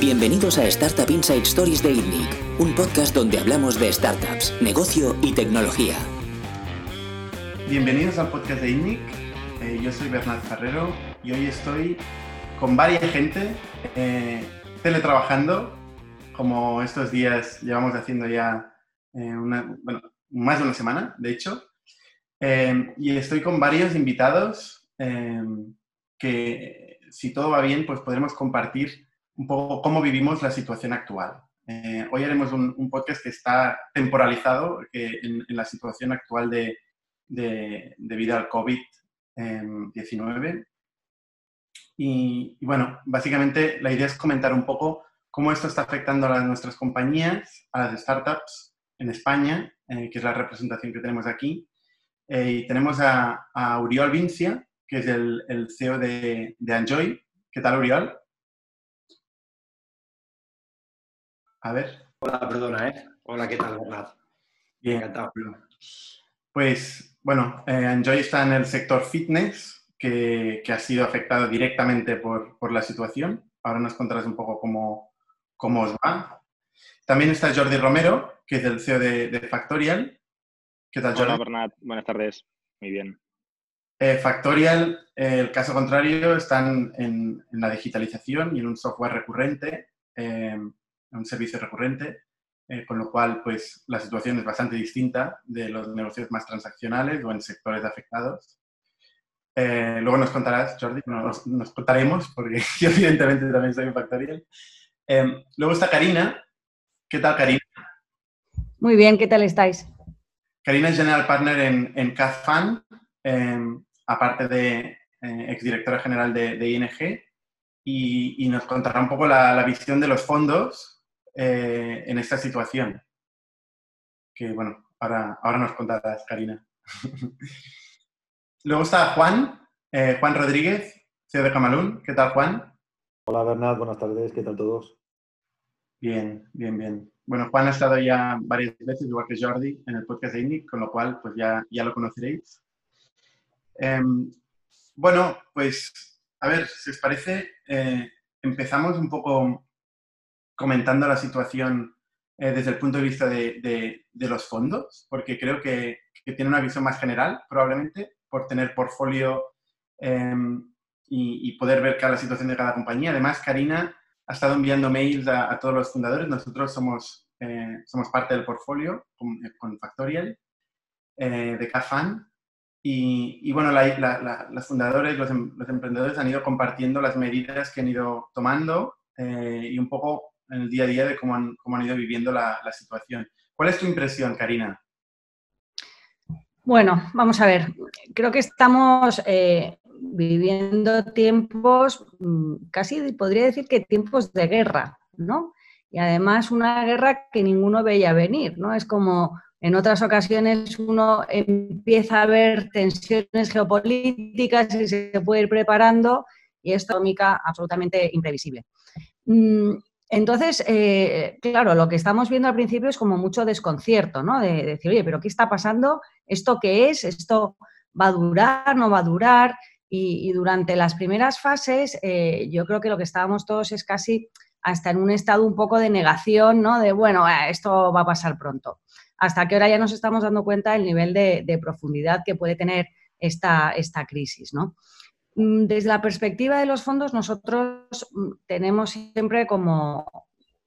Bienvenidos a Startup Inside Stories de ITNIC, un podcast donde hablamos de startups, negocio y tecnología. Bienvenidos al podcast de ITNIC. Eh, yo soy Bernard Ferrero y hoy estoy con varias gente eh, teletrabajando, como estos días llevamos haciendo ya eh, una, bueno, más de una semana, de hecho. y estoy con varios invitados que, si todo va bien, pues podremos compartir un poco cómo vivimos la situación actual. Eh, hoy haremos un, podcast que está temporalizado en, la situación actual de, debido al COVID-19. Y, bueno, básicamente la idea es comentar un poco cómo esto está afectando a nuestras compañías, a las startups en España, eh, que es la representación que tenemos aquí. Eh, y tenemos a, a, Uriol Vincia, que es el, el CEO de, de Enjoy. ¿Qué tal, Uriol? A ver. Hola, perdona, ¿eh? Hola, ¿qué tal, Bernat? Bien. Encantado. Pues, bueno, eh, Enjoy está en el sector fitness, que, ha sido afectado directamente por, la situación. Ahora nos contarás un poco cómo, cómo os va. También está Jordi Romero, que es el CEO de, Factorial. ¿Qué tal, Jordi? Hola, Bernat. Buenas tardes. Muy bien. Eh, Factorial, eh, el caso contrario, están en, en, la digitalización y en un software recurrente un servicio recurrente, eh, con lo cual pues la situación es bastante distinta de los negocios más transaccionales o en sectores afectados. Eh, luego nos contarás, Jordi, nos, nos, contaremos, porque yo evidentemente también soy un Factorial. Eh, luego está Karina. ¿Qué tal, Karina? Muy bien, ¿qué tal estáis? Karina es General Partner en, en CAFAN, aparte de exdirectora general de, de ING, y, y, nos contará un poco la, la visión de los fondos eh, en esta situación. Que bueno, ahora, ahora nos contarás, Karina. Luego está Juan, eh, Juan Rodríguez, CEO de Camalún. ¿Qué tal, Juan? Hola, Bernat, buenas tardes, ¿qué tal todos? Bien, bien, bien. Bueno, Juan ha estado ya varias veces, igual que Jordi, en el podcast de INIC, con lo cual pues ya, ya lo conoceréis. Em, bueno, pues a ver, si os parece, eh, empezamos un poco comentando la situación eh, desde el punto de vista de, los fondos, porque creo que, tiene una visión más general, probablemente, por tener portfolio em, y, poder ver cada situación de cada compañía. Además, Karina ha estado enviando mails a, todos los fundadores. Nosotros somos, eh, somos parte del portfolio con, Factorial de CAFAN. Y, bueno, los fundadores, los, em, los, emprendedores han ido compartiendo las medidas que han ido tomando y un poco en el día a día de cómo han, cómo han ido viviendo la, la, situación. ¿Cuál es tu impresión, Karina? Bueno, vamos a ver. Creo que estamos eh, viviendo tiempos, mm, casi podría decir que tiempos de guerra, ¿no? Y además una guerra que ninguno veía venir, ¿no? Es como en otras ocasiones uno empieza a ver tensiones geopolíticas y se puede ir preparando y esto es absolutamente imprevisible. Entonces, eh, claro, lo que estamos viendo al principio es como mucho desconcierto, ¿no? De, decir, oye, pero ¿qué está pasando? ¿Esto qué es? ¿Esto va a durar? ¿No va a durar? Y, durante las primeras fases, eh, yo creo que lo que estábamos todos es casi hasta en un estado un poco de negación, ¿no? De, bueno, eh, esto va a pasar pronto. Hasta que ahora ya nos estamos dando cuenta del nivel de, de profundidad que puede tener esta, esta crisis, ¿no? Mm, desde la perspectiva de los fondos, nosotros mm, tenemos siempre como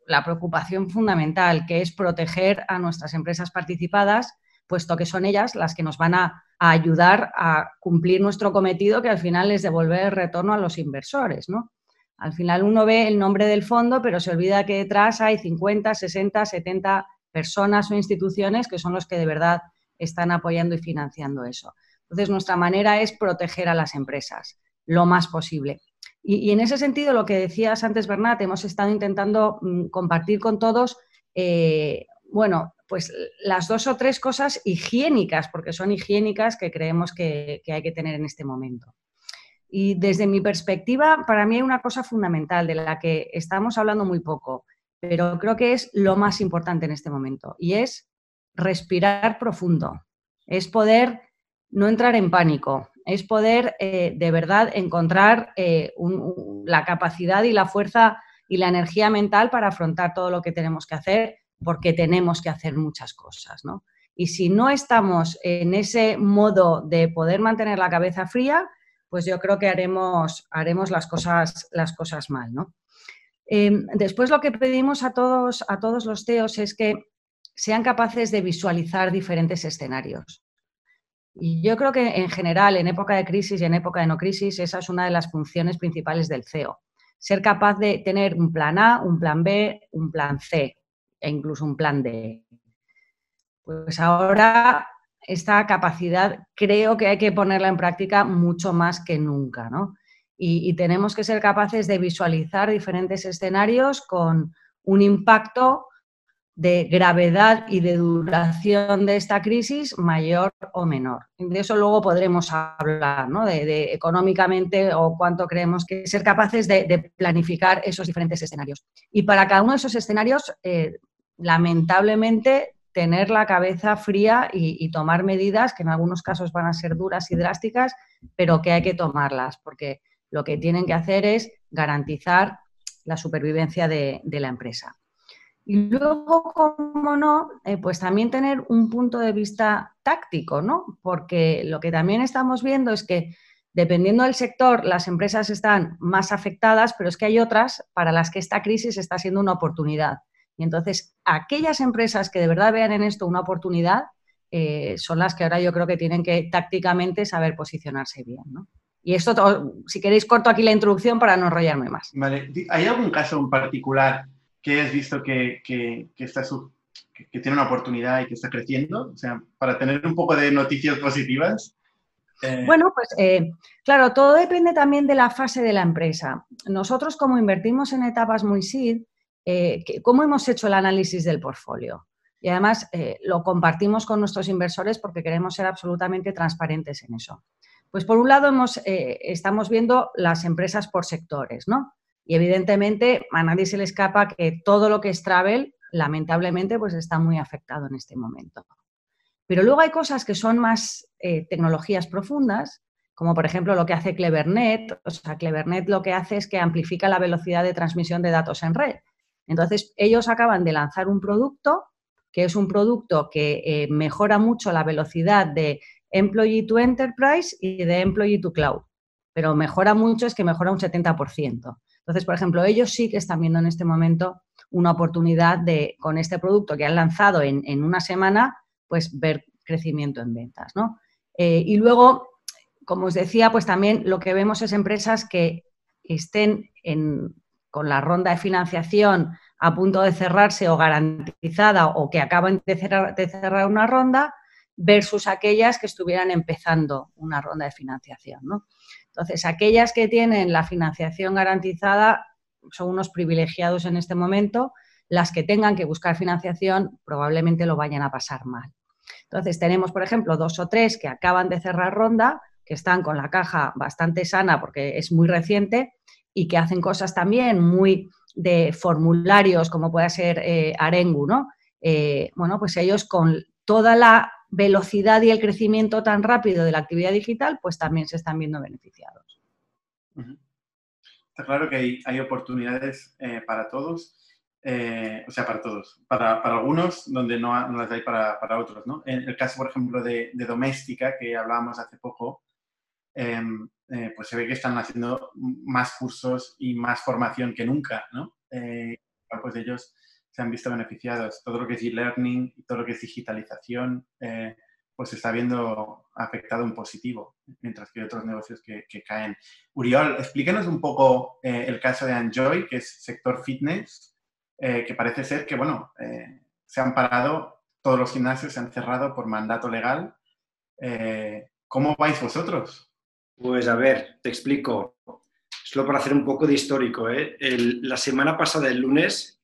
la preocupación fundamental, que es proteger a nuestras empresas participadas, puesto que son ellas las que nos van a, ayudar a cumplir nuestro cometido, que al final es devolver el retorno a los inversores. Al final uno ve el nombre del fondo, pero se olvida que detrás hay 50, 60, 70 personas o instituciones que son los que de verdad están apoyando y financiando eso. Entonces, nuestra manera es proteger a las empresas lo más posible. Y, en ese sentido, lo que decías antes, Bernat, hemos estado intentando mm, compartir con todos, eh, bueno, pues las dos o tres cosas higiénicas, porque son higiénicas que creemos que, hay que tener en este momento. Y desde mi perspectiva, para mí hay una cosa fundamental de la que estamos hablando muy poco, pero creo que es lo más importante en este momento, y es respirar profundo, es poder no entrar en pánico, es poder eh, de verdad encontrar eh, la capacidad y la fuerza y la energía mental para afrontar todo lo que tenemos que hacer, porque tenemos que hacer muchas cosas, ¿no? Y si no estamos en ese modo de poder mantener la cabeza fría, pues yo creo que haremos, haremos las, cosas, las cosas mal, ¿no? Em, después lo que pedimos a todos, a todos los teos es que sean capaces de visualizar diferentes escenarios. Y yo creo que en general, en época de crisis y en época de no crisis, esa es una de las funciones principales del CEO. Ser capaz de tener un plan A, un plan B, un plan C e incluso un plan D. Pues ahora esta capacidad creo que hay que ponerla en práctica mucho más que nunca, ¿no? y, tenemos que ser capaces de visualizar diferentes escenarios con un impacto de gravedad y de duración de esta crisis mayor o menor. De eso luego podremos hablar, ¿no? de, económicamente o cuánto creemos que ser capaces de, planificar esos diferentes escenarios. Y para cada uno de esos escenarios, eh, lamentablemente, tener la cabeza fría y, y, tomar medidas que en algunos casos van a ser duras y drásticas, pero que hay que tomarlas, porque lo que tienen que hacer es garantizar la supervivencia de, la empresa. Y luego, como no, eh, pues también tener un punto de vista táctico, ¿no? Porque lo que también estamos viendo es que dependiendo del sector, las empresas están más afectadas, pero es que hay otras para las que esta crisis está siendo una oportunidad. Y entonces, aquellas empresas que de verdad vean en esto una oportunidad, eh, son las que ahora yo creo que tienen que tácticamente saber posicionarse bien, ¿no? Y esto, si queréis, corto aquí la introducción para no enrollarme más. Vale. ¿Hay algún caso en particular que hayas visto que, que, está que, tiene una oportunidad y que está creciendo? O sea, para tener un poco de noticias positivas. Eh, bueno, pues eh, claro, todo depende también de la fase de la empresa. Nosotros, como invertimos en etapas muy SID, eh, ¿cómo hemos hecho el análisis del portfolio? Y además lo compartimos con nuestros inversores porque queremos ser absolutamente transparentes en eso. Pues por un lado eh, estamos viendo las empresas por sectores, ¿no? Y evidentemente a nadie se le escapa que todo lo que es travel, lamentablemente, pues está muy afectado en este momento. Pero luego hay cosas que son más eh, tecnologías profundas, como por ejemplo lo que hace Clevernet. O sea, Clevernet lo que hace es que amplifica la velocidad de transmisión de datos en red. Entonces, ellos acaban de lanzar un producto que es un producto que eh, mejora mucho la velocidad de Employee to Enterprise y de Employee to Cloud. Pero mejora mucho, es que mejora un 70%. Entonces, por ejemplo, ellos sí que están viendo en este momento una oportunidad de, con este producto que han lanzado en, una semana, pues ver crecimiento en ventas, ¿no? Eh, y luego, como os decía, pues también lo que vemos es empresas que estén con la ronda de financiación a punto de cerrarse o garantizada o que acaban de cerrar una ronda, versus aquellas que estuvieran empezando una ronda de financiación. ¿no? Entonces, aquellas que tienen la financiación garantizada son unos privilegiados en este momento, las que tengan que buscar financiación probablemente lo vayan a pasar mal. Entonces, tenemos, por ejemplo, dos o tres que acaban de cerrar ronda, que están con la caja bastante sana porque es muy reciente y que hacen cosas también muy de formularios, como puede ser eh, Arengu, ¿no? Eh, bueno, pues ellos con toda la velocidad y el crecimiento tan rápido de la actividad digital, pues también se están viendo beneficiados. Está claro que hay, oportunidades eh, para todos, eh, o sea, para todos, para, algunos donde no, las hay para, otros, ¿no? En el caso, por ejemplo, de, Doméstica, que hablábamos hace poco, em, eh, pues se ve que están haciendo más cursos y más formación que nunca, ¿no? pues ellos se han visto beneficiados. Todo lo que es e-learning y todo lo que es digitalización, eh, pues se está viendo afectado en positivo, mientras que hay otros negocios que, caen. Uriol, explíquenos un poco eh, el caso de Enjoy, que es sector fitness, eh, que parece ser que, bueno, se han parado, todos los gimnasios se han cerrado por mandato legal. ¿Cómo vais vosotros? Pues a ver, te explico. Solo para hacer un poco de histórico. la semana pasada, el lunes,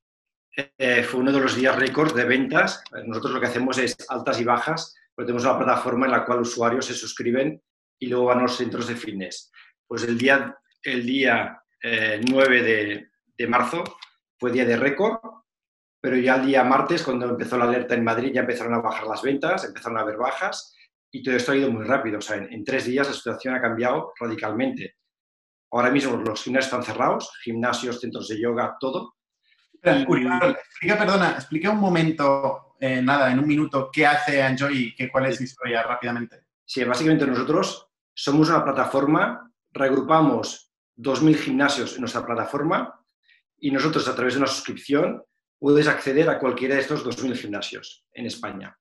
eh, fue uno de los días récord de ventas. Nosotros lo que hacemos es altas y bajas, porque tenemos una plataforma en la cual usuarios se suscriben y luego van a los centros de fitness. Pues el día, el día 9 eh, de, marzo fue día de récord, pero ya el día martes, cuando empezó la alerta en Madrid, ya empezaron a bajar las ventas, empezaron a haber bajas y todo esto ha ido muy rápido. O sea, en, en tres días la situación ha cambiado radicalmente. Ahora mismo los gimnasios están cerrados, gimnasios, centros de yoga, todo. Explica, perdona, explica un momento, eh, nada, en un minuto, qué hace Enjoy y cuál es su historia rápidamente. Sí, básicamente nosotros somos una plataforma, reagrupamos 2.000 gimnasios en nuestra plataforma y nosotros a través de una suscripción puedes acceder a cualquiera de estos 2.000 gimnasios en España.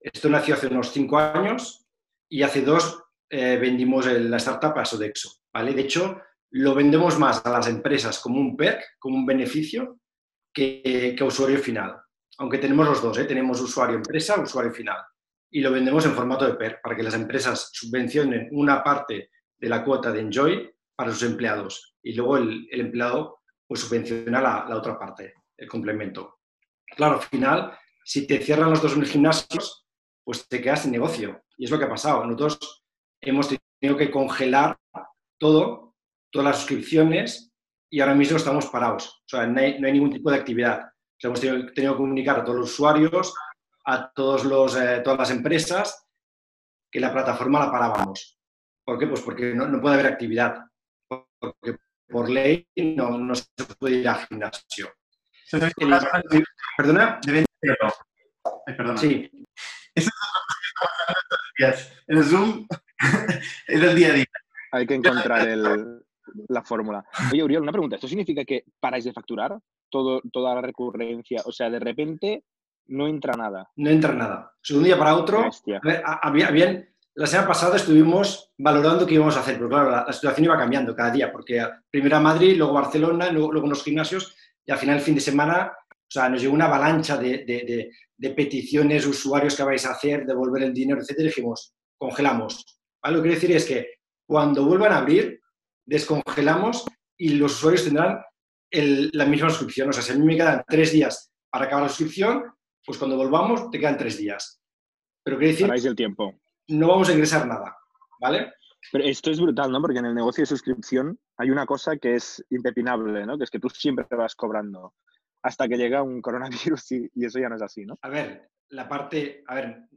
Esto nació hace unos cinco años y hace dos eh, vendimos la startup a Sodexo. ¿vale? De hecho, lo vendemos más a las empresas como un perk, como un beneficio, que, que usuario final. Aunque tenemos los dos, ¿eh? tenemos usuario empresa, usuario final. Y lo vendemos en formato de perk para que las empresas subvencionen una parte de la cuota de Enjoy para sus empleados y luego el, empleado pues subvenciona la, la, otra parte, el complemento. Claro, al final, si te cierran los 2.000 gimnasios, pues te quedas sin negocio. Y es lo que ha pasado. Nosotros hemos tenido que congelar todo, todas las suscripciones y ahora mismo estamos parados. O sea, no hay, ningún tipo de actividad. hemos tenido, que comunicar a todos los usuarios, a todos los, eh, todas las empresas, que la plataforma la parábamos. ¿Por qué? Pues porque no, puede haber actividad. Porque por ley no, se puede ir al gimnasio. ¿Perdona? perdona. Sí. El Zoom es el día a día. Hay que encontrar la fórmula. Oye, Uriol, una pregunta. ¿Esto significa que paráis de facturar todo, toda la recurrencia? O sea, de repente no entra nada. No entra nada. de un día para otro, había, bien, la semana pasada estuvimos valorando qué íbamos a hacer, pero claro, la, situación iba cambiando cada día, porque primero a Madrid, luego Barcelona, luego, luego los gimnasios, y al final el fin de semana, o sea, nos llegó una avalancha de, de, de, peticiones, usuarios que vais a hacer, devolver el dinero, etcétera, y dijimos, congelamos. Lo que quiero decir es que cuando vuelvan a abrir, descongelamos y los usuarios tendrán la misma suscripción. O sea, si a mí me quedan tres días para acabar la suscripción, pues cuando volvamos te quedan tres días. Pero quiero decir... el tiempo. No vamos a ingresar nada, ¿vale? Pero esto es brutal, ¿no? Porque en el negocio de suscripción hay una cosa que es impepinable, ¿no? Que es que tú siempre te vas cobrando hasta que llega un coronavirus y, y, eso ya no es así, ¿no? A ver, la parte, a ver,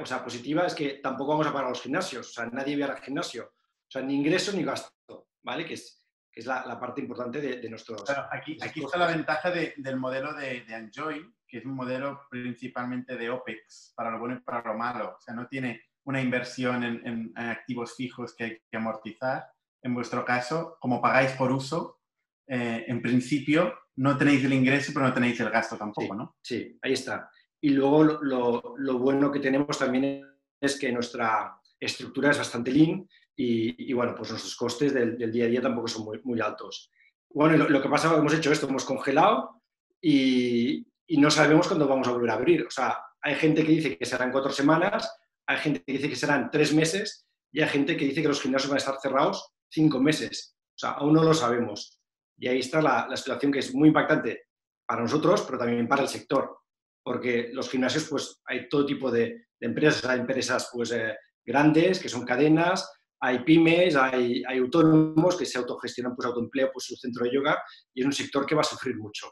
o sea, positiva es que tampoco vamos a pagar los gimnasios, o sea, nadie viene al gimnasio, sea, ni ingreso ni gasto, ¿vale? Que es, que es la, la parte importante de, de nuestros... aquí, aquí está la ventaja de, del modelo de, de, Enjoy, que es un modelo principalmente de OPEX, para lo bueno y para lo malo, o sea, no tiene una inversión en, en, activos fijos que hay que amortizar. En vuestro caso, como pagáis por uso, eh, en principio no tenéis el ingreso, pero no tenéis el gasto tampoco, ¿no? Sí, ahí está. Y luego lo, lo, bueno que tenemos también es que nuestra estructura es bastante lean y, y bueno, pues nuestros costes del, del, día a día tampoco son muy, muy altos. Bueno, lo, lo, que pasa, hemos hecho esto, hemos congelado y, y, no sabemos cuándo vamos a volver a abrir. O sea, hay gente que dice que serán cuatro semanas, hay gente que dice que serán tres meses y hay gente que dice que los gimnasios van a estar cerrados cinco meses. O sea, aún no lo sabemos. Y ahí está la, la situación que es muy impactante para nosotros, pero también para el sector porque los gimnasios, pues hay todo tipo de, empresas, hay empresas pues eh, grandes, que son cadenas, hay pymes, hay, hay, autónomos que se autogestionan pues autoempleo, pues su centro de yoga, y es un sector que va a sufrir mucho.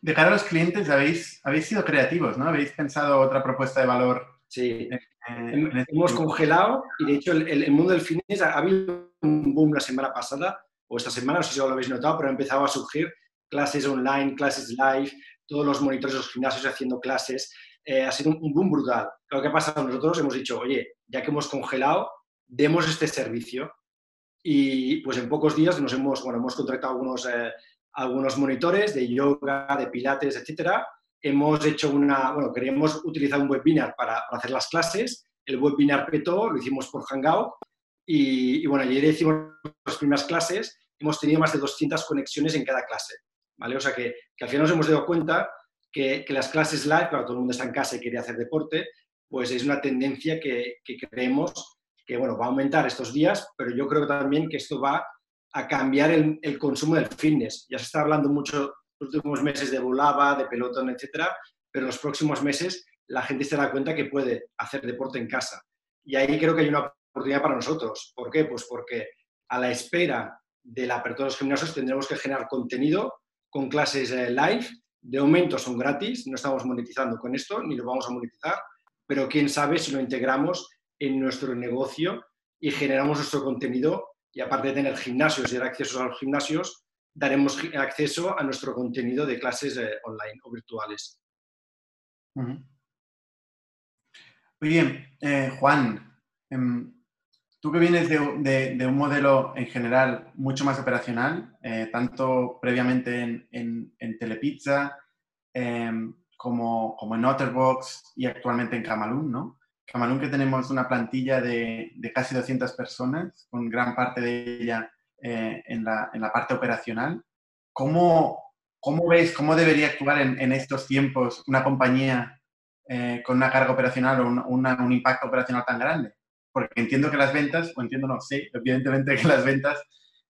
De cara a los clientes, habéis, habéis sido creativos, ¿no? Habéis pensado otra propuesta de valor. Sí, eh, hemos congelado y de hecho el, el, mundo del fitness ha habido un boom la semana pasada o esta semana, no sé si lo habéis notado, pero ha empezado a surgir clases online, clases live, todos los monitores de los gimnasios haciendo clases. Eh, ha sido un, boom brutal. Lo que ha pasado, nosotros hemos dicho, oye, ya que hemos congelado, demos este servicio. Y pues en pocos días nos hemos, bueno, hemos contratado algunos, eh, algunos monitores de yoga, de pilates, etcétera. Hemos hecho una, bueno, queríamos utilizar un webinar para, para hacer las clases. El webinar petó, lo hicimos por Hangout. Y, y bueno, ayer hicimos las primeras clases. Hemos tenido más de 200 conexiones en cada clase. ¿vale? O sea que, que, al final nos hemos dado cuenta que, que, las clases live, claro, todo el mundo está en casa y quiere hacer deporte, pues es una tendencia que, que, creemos que, bueno, va a aumentar estos días, pero yo creo también que esto va a cambiar el, consumo del fitness. Ya se está hablando mucho los últimos meses de volaba, de pelotón, etcétera, pero en los próximos meses la gente se da cuenta que puede hacer deporte en casa. Y ahí creo que hay una oportunidad para nosotros. ¿Por qué? Pues porque a la espera de la apertura de los gimnasios tendremos que generar contenido con clases eh, live. De momento son gratis, no estamos monetizando con esto, ni lo vamos a monetizar, pero quién sabe si lo integramos en nuestro negocio y generamos nuestro contenido y aparte de tener gimnasios y dar acceso a los gimnasios, daremos acceso a nuestro contenido de clases eh, online o virtuales. Muy bien, eh, Juan, em, tú que vienes de, un modelo en general mucho más operacional, eh, tanto previamente en, en, Telepizza em, como, como, en Otterbox y actualmente en Camalún, ¿no? Camalún que tenemos una plantilla de, casi 200 personas, con gran parte de ella eh, en, la, parte operacional. ¿Cómo, cómo cómo debería actuar en, estos tiempos una compañía eh, con una carga operacional o un, impacto operacional tan grande? Porque entiendo que las ventas, o entiendo no, sí, evidentemente que las ventas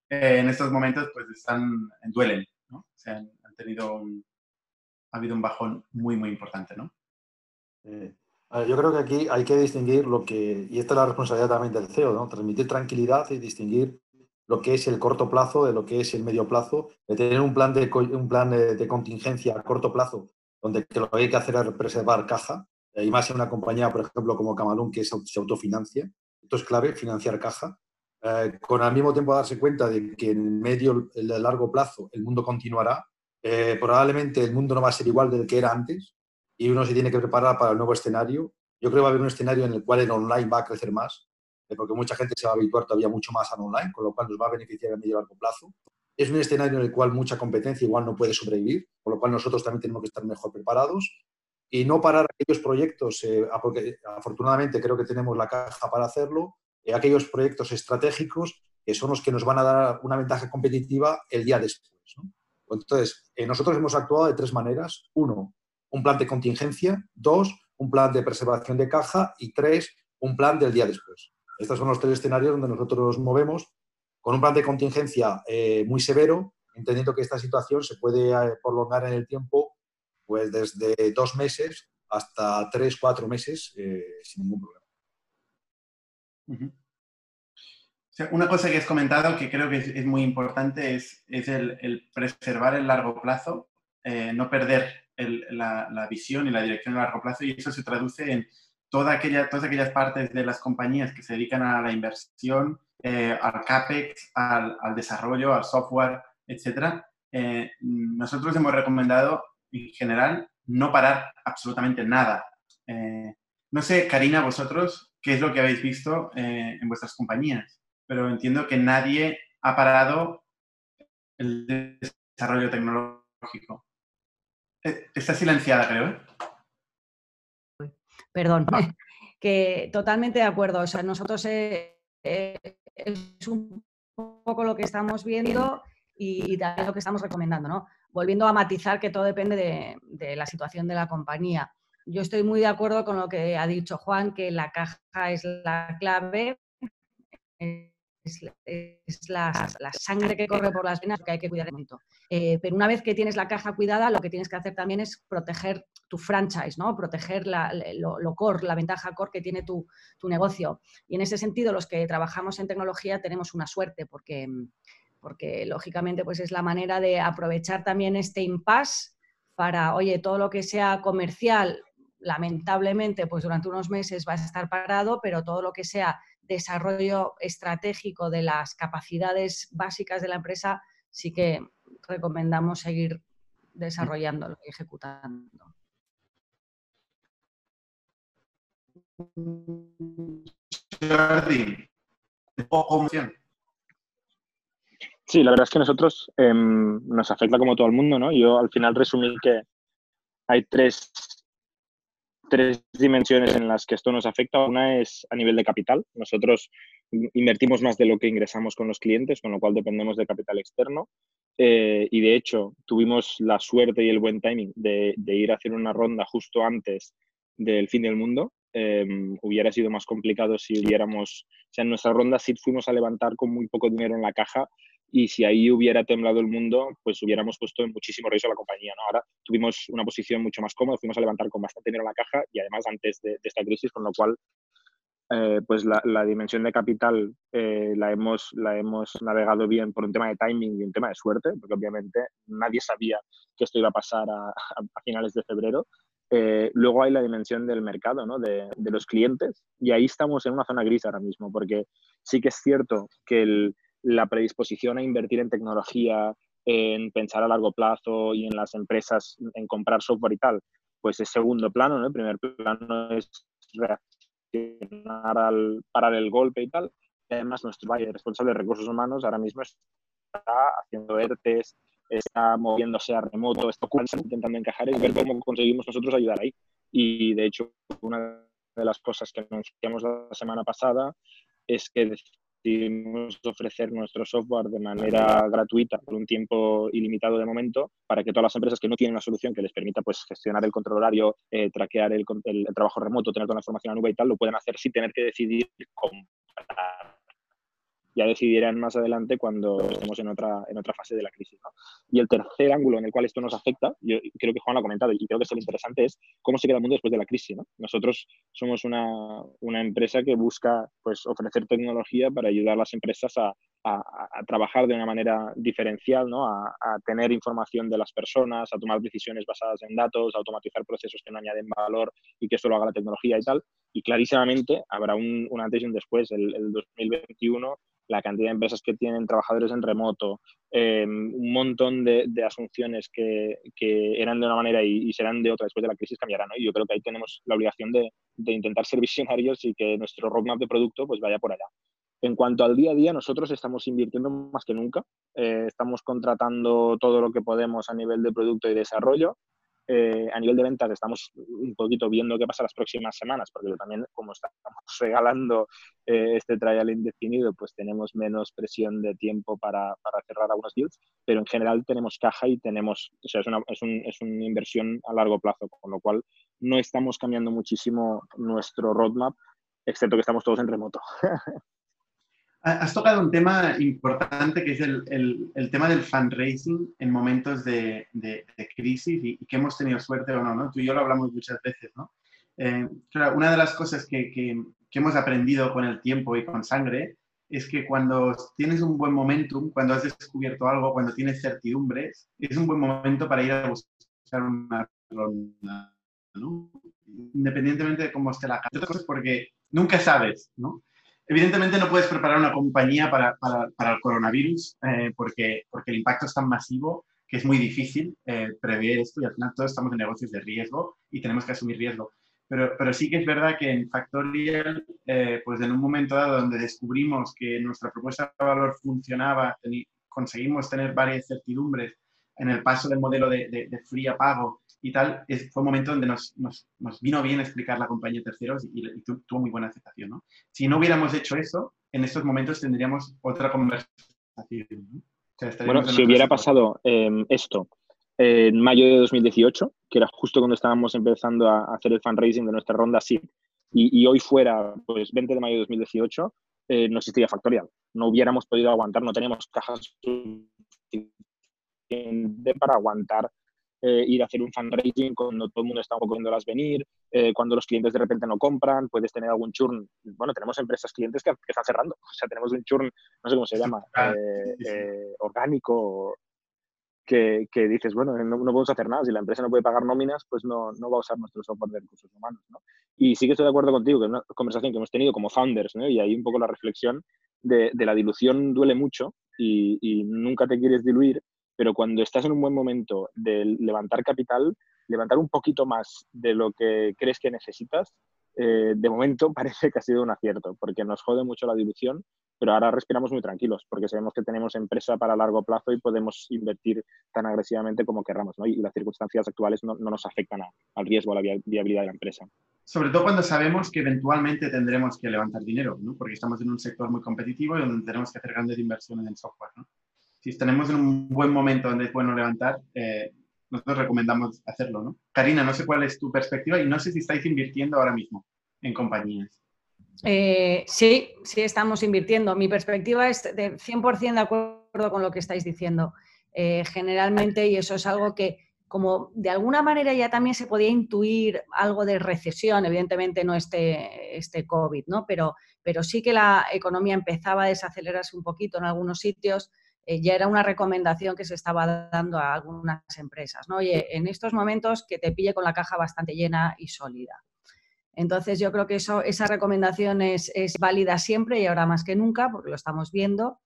eh, en estos momentos pues están, duelen, ¿no? O sea, ha habido un bajón muy, muy importante, ¿no? Yo creo que aquí hay que distinguir lo que, y esta es la responsabilidad también del CEO, ¿no? transmitir tranquilidad y distinguir lo que es el corto plazo de lo que es el medio plazo, de tener un plan de, un plan de, contingencia a corto plazo, donde lo que hay que hacer es preservar caja, y más en una compañía, por ejemplo, como Camalún, que se autofinancia. Esto es clave, financiar caja. Eh, con al mismo tiempo darse cuenta de que en medio, y largo plazo, el mundo continuará. Eh, probablemente el mundo no va a ser igual del que era antes, y uno se tiene que preparar para el nuevo escenario. Yo creo que va a haber un escenario en el cual el online va a crecer más, eh, porque mucha gente se va a habituar todavía mucho más al online, con lo cual nos va a beneficiar a medio y largo plazo. Es un escenario en el cual mucha competencia igual no puede sobrevivir, con lo cual nosotros también tenemos que estar mejor preparados y no parar aquellos proyectos, eh, porque afortunadamente creo que tenemos la caja para hacerlo, eh, aquellos proyectos estratégicos que son los que nos van a dar una ventaja competitiva el día después. Entonces, nosotros hemos actuado de tres maneras. Uno, un plan de contingencia, dos, un plan de preservación de caja y tres, un plan del día después. Estos son los tres escenarios donde nosotros nos movemos con un plan de contingencia eh, muy severo, entendiendo que esta situación se puede eh, prolongar en el tiempo pues desde dos meses hasta tres, cuatro meses eh, sin ningún problema. una cosa que has comentado que creo que es, muy importante es, el, preservar el largo plazo, no perder la, visión y la dirección a largo plazo y eso se traduce en toda aquella, todas aquellas partes de las compañías que se dedican a la inversión, eh, al CAPEX, al, desarrollo, al software, etc. Eh, nosotros hemos recomendado en general no parar absolutamente nada. Eh, no sé, Karina, vosotros, ¿qué es lo que habéis visto en vuestras compañías? Pero entiendo que nadie ha parado el desarrollo tecnológico. Eh, está silenciada, creo. ¿eh? Perdón, que totalmente de acuerdo. O sea, nosotros eh, es un poco lo que estamos viendo y, también lo que estamos recomendando, ¿no? Volviendo a matizar que todo depende de, la situación de la compañía. Yo estoy muy de acuerdo con lo que ha dicho Juan, que la caja es la clave es, la, sangre que corre por las venas que hay que cuidar momento. Eh, pero una vez que tienes la caja cuidada, lo que tienes que hacer también es proteger tu franchise, ¿no? proteger lo, core, la ventaja core que tiene tu, negocio. Y en ese sentido, los que trabajamos en tecnología tenemos una suerte porque, porque lógicamente pues es la manera de aprovechar también este impasse para, oye, todo lo que sea comercial, lamentablemente, pues durante unos meses va a estar parado, pero todo lo que sea desarrollo estratégico de las capacidades básicas de la empresa, sí que recomendamos seguir desarrollándolo y ejecutando. Sí, la verdad es que nosotros em, nos afecta como todo el mundo, ¿no? Yo al final resumí que hay tres tres dimensiones en las que esto nos afecta. Una es a nivel de capital. Nosotros invertimos más de lo que ingresamos con los clientes, con lo cual dependemos de capital externo. Eh, y de hecho, tuvimos la suerte y el buen timing de, ir a hacer una ronda justo antes del fin del mundo. Em, hubiera sido más complicado si hubiéramos, o sea, en nuestra ronda sí fuimos a levantar con muy poco dinero en la caja y si ahí hubiera temblado el mundo, pues hubiéramos puesto en muchísimo riesgo a la compañía. ¿no? Ahora tuvimos una posición mucho más cómoda, fuimos a levantar con bastante dinero en la caja y además antes de, esta crisis, con lo cual eh, pues la, dimensión de capital eh, la, hemos, la hemos navegado bien por un tema de timing y un tema de suerte, porque obviamente nadie sabía que esto iba a pasar a, finales de febrero. Eh, luego hay la dimensión del mercado, ¿no? de, de los clientes, y ahí estamos en una zona gris ahora mismo, porque sí que es cierto que el, la predisposición a invertir en tecnología, en pensar a largo plazo y en las empresas en comprar software y tal, pues es segundo plano, ¿no? El primer plano es reaccionar al parar el golpe y tal. Además nuestro valle responsable de recursos humanos ahora mismo está haciendo ERTES, está moviéndose a remoto, está intentando encajar y ver cómo conseguimos nosotros ayudar ahí. Y de hecho, una de las cosas que anunciamos la semana pasada es que decidimos ofrecer nuestro software de manera gratuita por un tiempo ilimitado de momento para que todas las empresas que no tienen una solución que les permita pues, gestionar el control horario, eh, traquear el, el, trabajo remoto, tener toda la información en la nube y tal, lo puedan hacer sin tener que decidir comprar ya decidirán más adelante cuando estemos en otra, en otra fase de la crisis. Y el tercer ángulo en el cual esto nos afecta, yo creo que Juan lo ha comentado y creo que es lo interesante, es cómo se queda el mundo después de la crisis. Nosotros somos una, una, empresa que busca pues, ofrecer tecnología para ayudar a las empresas a, a, trabajar de una manera diferencial, ¿no? a, tener información de las personas, a tomar decisiones basadas en datos, a automatizar procesos que no añaden valor y que eso lo haga la tecnología y tal. Y clarísimamente habrá un, antes y un después. El, el 2021 la cantidad de empresas que tienen trabajadores en remoto, em, un montón de, asunciones que, eran de una manera y, serán de otra después de la crisis cambiarán. Y yo creo que ahí tenemos la obligación de, intentar ser visionarios y que nuestro roadmap de producto pues vaya por allá. En cuanto al día a día, nosotros estamos invirtiendo más que nunca. Eh, estamos contratando todo lo que podemos a nivel de producto y desarrollo. Eh, a nivel de ventas estamos un poquito viendo qué pasa las próximas semanas, porque también como estamos regalando eh, este trial indefinido, pues tenemos menos presión de tiempo para, para, cerrar algunos deals, pero en general tenemos caja y tenemos, o sea, es una, es, un, es una inversión a largo plazo, con lo cual no estamos cambiando muchísimo nuestro roadmap, excepto que estamos todos en remoto. Has tocado un tema importante que es el, el, tema del fundraising en momentos de, de, crisis y, que hemos tenido suerte o no, ¿no? Tú y yo lo hablamos muchas veces, ¿no? Eh, una de las cosas que, que, que, hemos aprendido con el tiempo y con sangre es que cuando tienes un buen momentum, cuando has descubierto algo, cuando tienes certidumbres, es un buen momento para ir a buscar una ronda, ¿no? Independientemente de cómo esté la casa. Porque nunca sabes, ¿no? Evidentemente no puedes preparar una compañía para, para, el coronavirus eh, porque, porque el impacto es tan masivo que es muy difícil eh, prever esto y al final todos estamos en negocios de riesgo y tenemos que asumir riesgo. Pero, pero sí que es verdad que en Factorial, eh, pues en un momento dado donde descubrimos que nuestra propuesta de valor funcionaba, conseguimos tener varias certidumbres en el paso del modelo de, de, de free a pago y tal, es, fue un momento donde nos, nos, nos, vino bien explicar la compañía terceros y, y, tuvo muy buena aceptación. ¿no? Si no hubiéramos hecho eso, en estos momentos tendríamos otra conversación. bueno, si hubiera pasado em, esto en mayo de 2018, que era justo cuando estábamos empezando a hacer el fundraising de nuestra ronda sí y, y hoy fuera, pues 20 de mayo de 2018, eh, no existiría Factorial. No hubiéramos podido aguantar, no teníamos cajas para aguantar eh, ir a hacer un fundraising cuando todo el mundo está un poco viéndolas venir, eh, cuando los clientes de repente no compran, puedes tener algún churn. Bueno, tenemos empresas clientes que, están cerrando, o sea, tenemos un churn, no sé cómo se llama, ah, eh, orgánico, que, que, dices, bueno, no, no, podemos hacer nada, si la empresa no puede pagar nóminas, pues no, no va a usar nuestro software de recursos humanos. ¿no? Y sí que estoy de acuerdo contigo, que es una conversación que hemos tenido como founders, ¿no? y ahí un poco la reflexión de, de la dilución duele mucho y, y nunca te quieres diluir, pero cuando estás en un buen momento de levantar capital, levantar un poquito más de lo que crees que necesitas, eh, de momento parece que ha sido un acierto, porque nos jode mucho la dilución, pero ahora respiramos muy tranquilos, porque sabemos que tenemos empresa para largo plazo y podemos invertir tan agresivamente como querramos, ¿no? y las circunstancias actuales no, nos afectan al riesgo, a la viabilidad de la empresa. Sobre todo cuando sabemos que eventualmente tendremos que levantar dinero, ¿no? porque estamos en un sector muy competitivo y donde tenemos que hacer grandes inversiones en software. ¿no? Si tenemos un buen momento donde es bueno levantar, eh, nosotros recomendamos hacerlo, ¿no? Karina, no sé cuál es tu perspectiva y no sé si estáis invirtiendo ahora mismo en compañías. Eh, sí, sí estamos invirtiendo. Mi perspectiva es de 100% de acuerdo con lo que estáis diciendo. Eh, generalmente, y eso es algo que como de alguna manera ya también se podía intuir algo de recesión, evidentemente no este, este COVID, ¿no? Pero, pero sí que la economía empezaba a desacelerarse un poquito en algunos sitios, eh, ya era una recomendación que se estaba dando a algunas empresas. ¿no? Oye, en estos momentos que te pille con la caja bastante llena y sólida. Entonces yo creo que eso, esa recomendación es, válida siempre y ahora más que nunca, porque lo estamos viendo.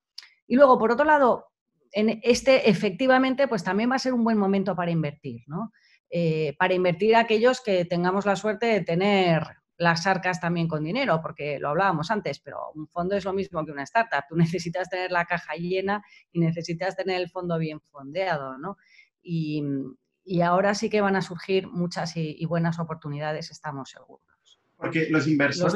Y luego, por otro lado, en este efectivamente, pues también va a ser un buen momento para invertir, ¿no? Eh, para invertir aquellos que tengamos la suerte de tener las arcas también con dinero, porque lo hablábamos antes, pero un fondo es lo mismo que una startup. Tú necesitas tener la caja llena y necesitas tener el fondo bien fondeado, ¿no? Y, ahora sí que van a surgir muchas y, buenas oportunidades, estamos seguros. Porque los inversores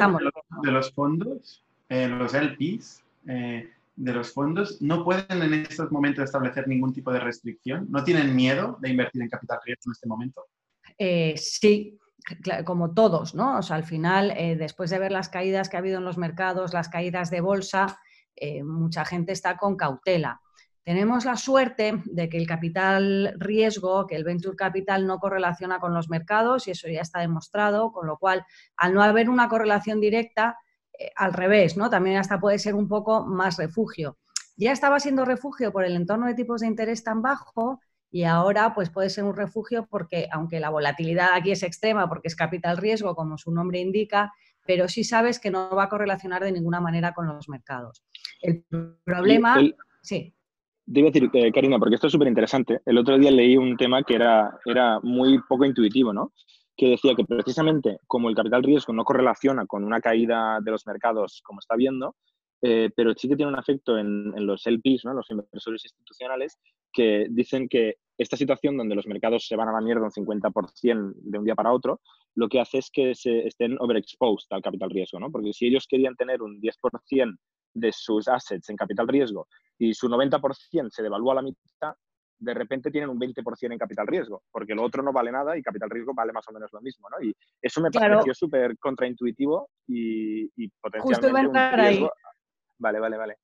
de, los, fondos, eh, los LPs, eh, de los fondos no pueden en estos momentos establecer ningún tipo de restricción? ¿No tienen miedo de invertir en capital riesgo en este momento? Eh, sí, como todos, ¿no? O sea, al final, eh, después de ver las caídas que ha habido en los mercados, las caídas de bolsa, eh, mucha gente está con cautela. Tenemos la suerte de que el capital riesgo, que el venture capital no correlaciona con los mercados y eso ya está demostrado, con lo cual, al no haber una correlación directa, eh, al revés, ¿no? También hasta puede ser un poco más refugio. Ya estaba siendo refugio por el entorno de tipos de interés tan bajo y ahora pues puede ser un refugio porque aunque la volatilidad aquí es extrema porque es capital riesgo, como su nombre indica, pero sí sabes que no va a correlacionar de ninguna manera con los mercados. El problema... sí. Te iba a decir, eh, Karina, porque esto es súper interesante. El otro día leí un tema que era, era muy poco intuitivo, ¿no? que decía que precisamente como el capital riesgo no correlaciona con una caída de los mercados como está viendo, eh, pero sí que tiene un efecto en, los LPs, ¿no? los inversores institucionales, que dicen que esta situación donde los mercados se van a la mierda un 50% de un día para otro, lo que hace es que se estén overexposed al capital riesgo, ¿no? Porque si ellos querían tener un 10% de sus assets en capital riesgo y su 90% se devalúa a la mitad, de repente tienen un 20% en capital riesgo, porque lo otro no vale nada y capital riesgo vale más o menos lo mismo, ¿no? Y eso me pareció súper contraintuitivo y, y potencialmente un riesgo. Vale, vale, vale.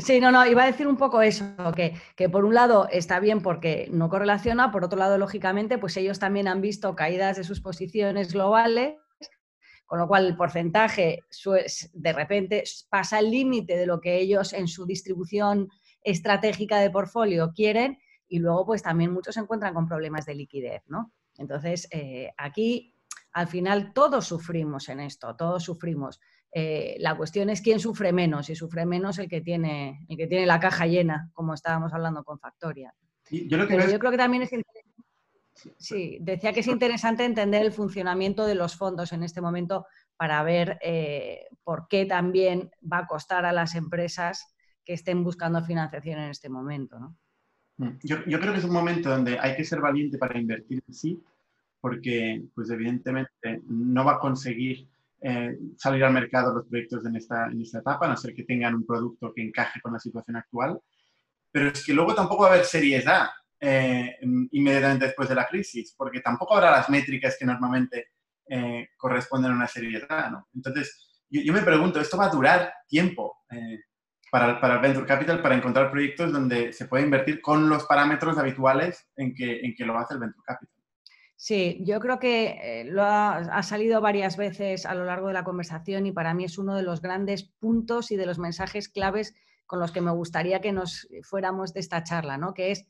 Sí, no, no, iba a decir un poco eso, que, que, por un lado está bien porque no correlaciona, por otro lado, lógicamente, pues ellos también han visto caídas de sus posiciones globales, con lo cual el porcentaje de repente pasa el límite de lo que ellos en su distribución estratégica de portfolio quieren y luego pues también muchos se encuentran con problemas de liquidez, ¿no? Entonces, eh, aquí al final todos sufrimos en esto, todos sufrimos. Eh, la cuestión es quién sufre menos, y sufre menos el que tiene, el que tiene la caja llena, como estábamos hablando con Factoria. yo, yo creo que también es Sí, decía que es interesante entender el funcionamiento de los fondos en este momento para ver eh, por qué también va a costar a las empresas que estén buscando financiación en este momento. ¿no? Mm. Yo, creo que es un momento donde hay que ser valiente para invertir en sí, porque pues evidentemente no va a conseguir eh, salir al mercado los proyectos en esta, en esta etapa, a no ser que tengan un producto que encaje con la situación actual. Pero es que luego tampoco va a haber series A eh, inmediatamente después de la crisis, porque tampoco habrá las métricas que normalmente eh, corresponden a una serie A. ¿no? Entonces, yo, yo, me pregunto, ¿esto va a durar tiempo? para, para, el Venture Capital para encontrar proyectos donde se puede invertir con los parámetros habituales en que, en que lo hace el Venture Capital. Sí, yo creo que eh, lo ha, salido varias veces a lo largo de la conversación y para mí es uno de los grandes puntos y de los mensajes claves con los que me gustaría que nos fuéramos de esta charla, ¿no? Que es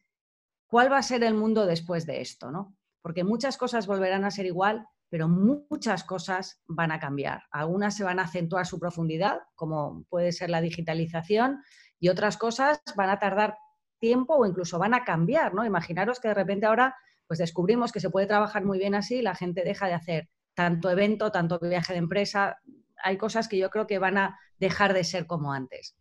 cuál va a ser el mundo después de esto, ¿no? Porque muchas cosas volverán a ser igual, pero muchas cosas van a cambiar. Algunas se van a acentuar su profundidad, como puede ser la digitalización, y otras cosas van a tardar tiempo o incluso van a cambiar, ¿no? Imaginaros que de repente ahora pues descubrimos que se puede trabajar muy bien así, la gente deja de hacer tanto evento, tanto viaje de empresa, hay cosas que yo creo que van a dejar de ser como antes.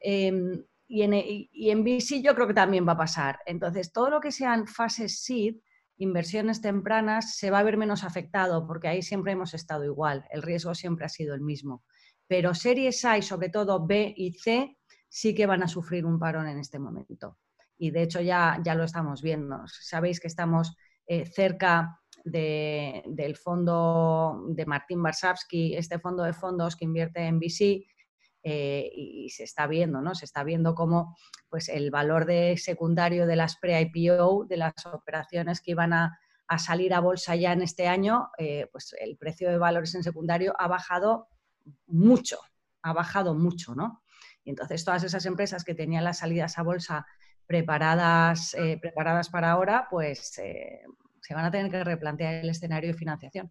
Em, y, en, y en VC yo creo que también va a pasar. Entonces, todo lo que sean fases SEED, inversiones tempranas se va a ver menos afectado porque ahí siempre hemos estado igual, el riesgo siempre ha sido el mismo. Pero series A y sobre todo B y C sí que van a sufrir un parón en este momento. Y de hecho ya, ya lo estamos viendo. Sabéis que estamos eh, cerca del fondo de Martín Barsavsky, este fondo de fondos que invierte en VC, eh, y, se está viendo, ¿no? Se está viendo cómo pues, el valor de secundario de las pre-IPO, de las operaciones que iban a, salir a bolsa ya en este año, eh, pues el precio de valores en secundario ha bajado mucho, ha bajado mucho, ¿no? Y entonces todas esas empresas que tenían las salidas a bolsa preparadas, eh, preparadas para ahora, pues se van a tener que replantear el escenario de financiación.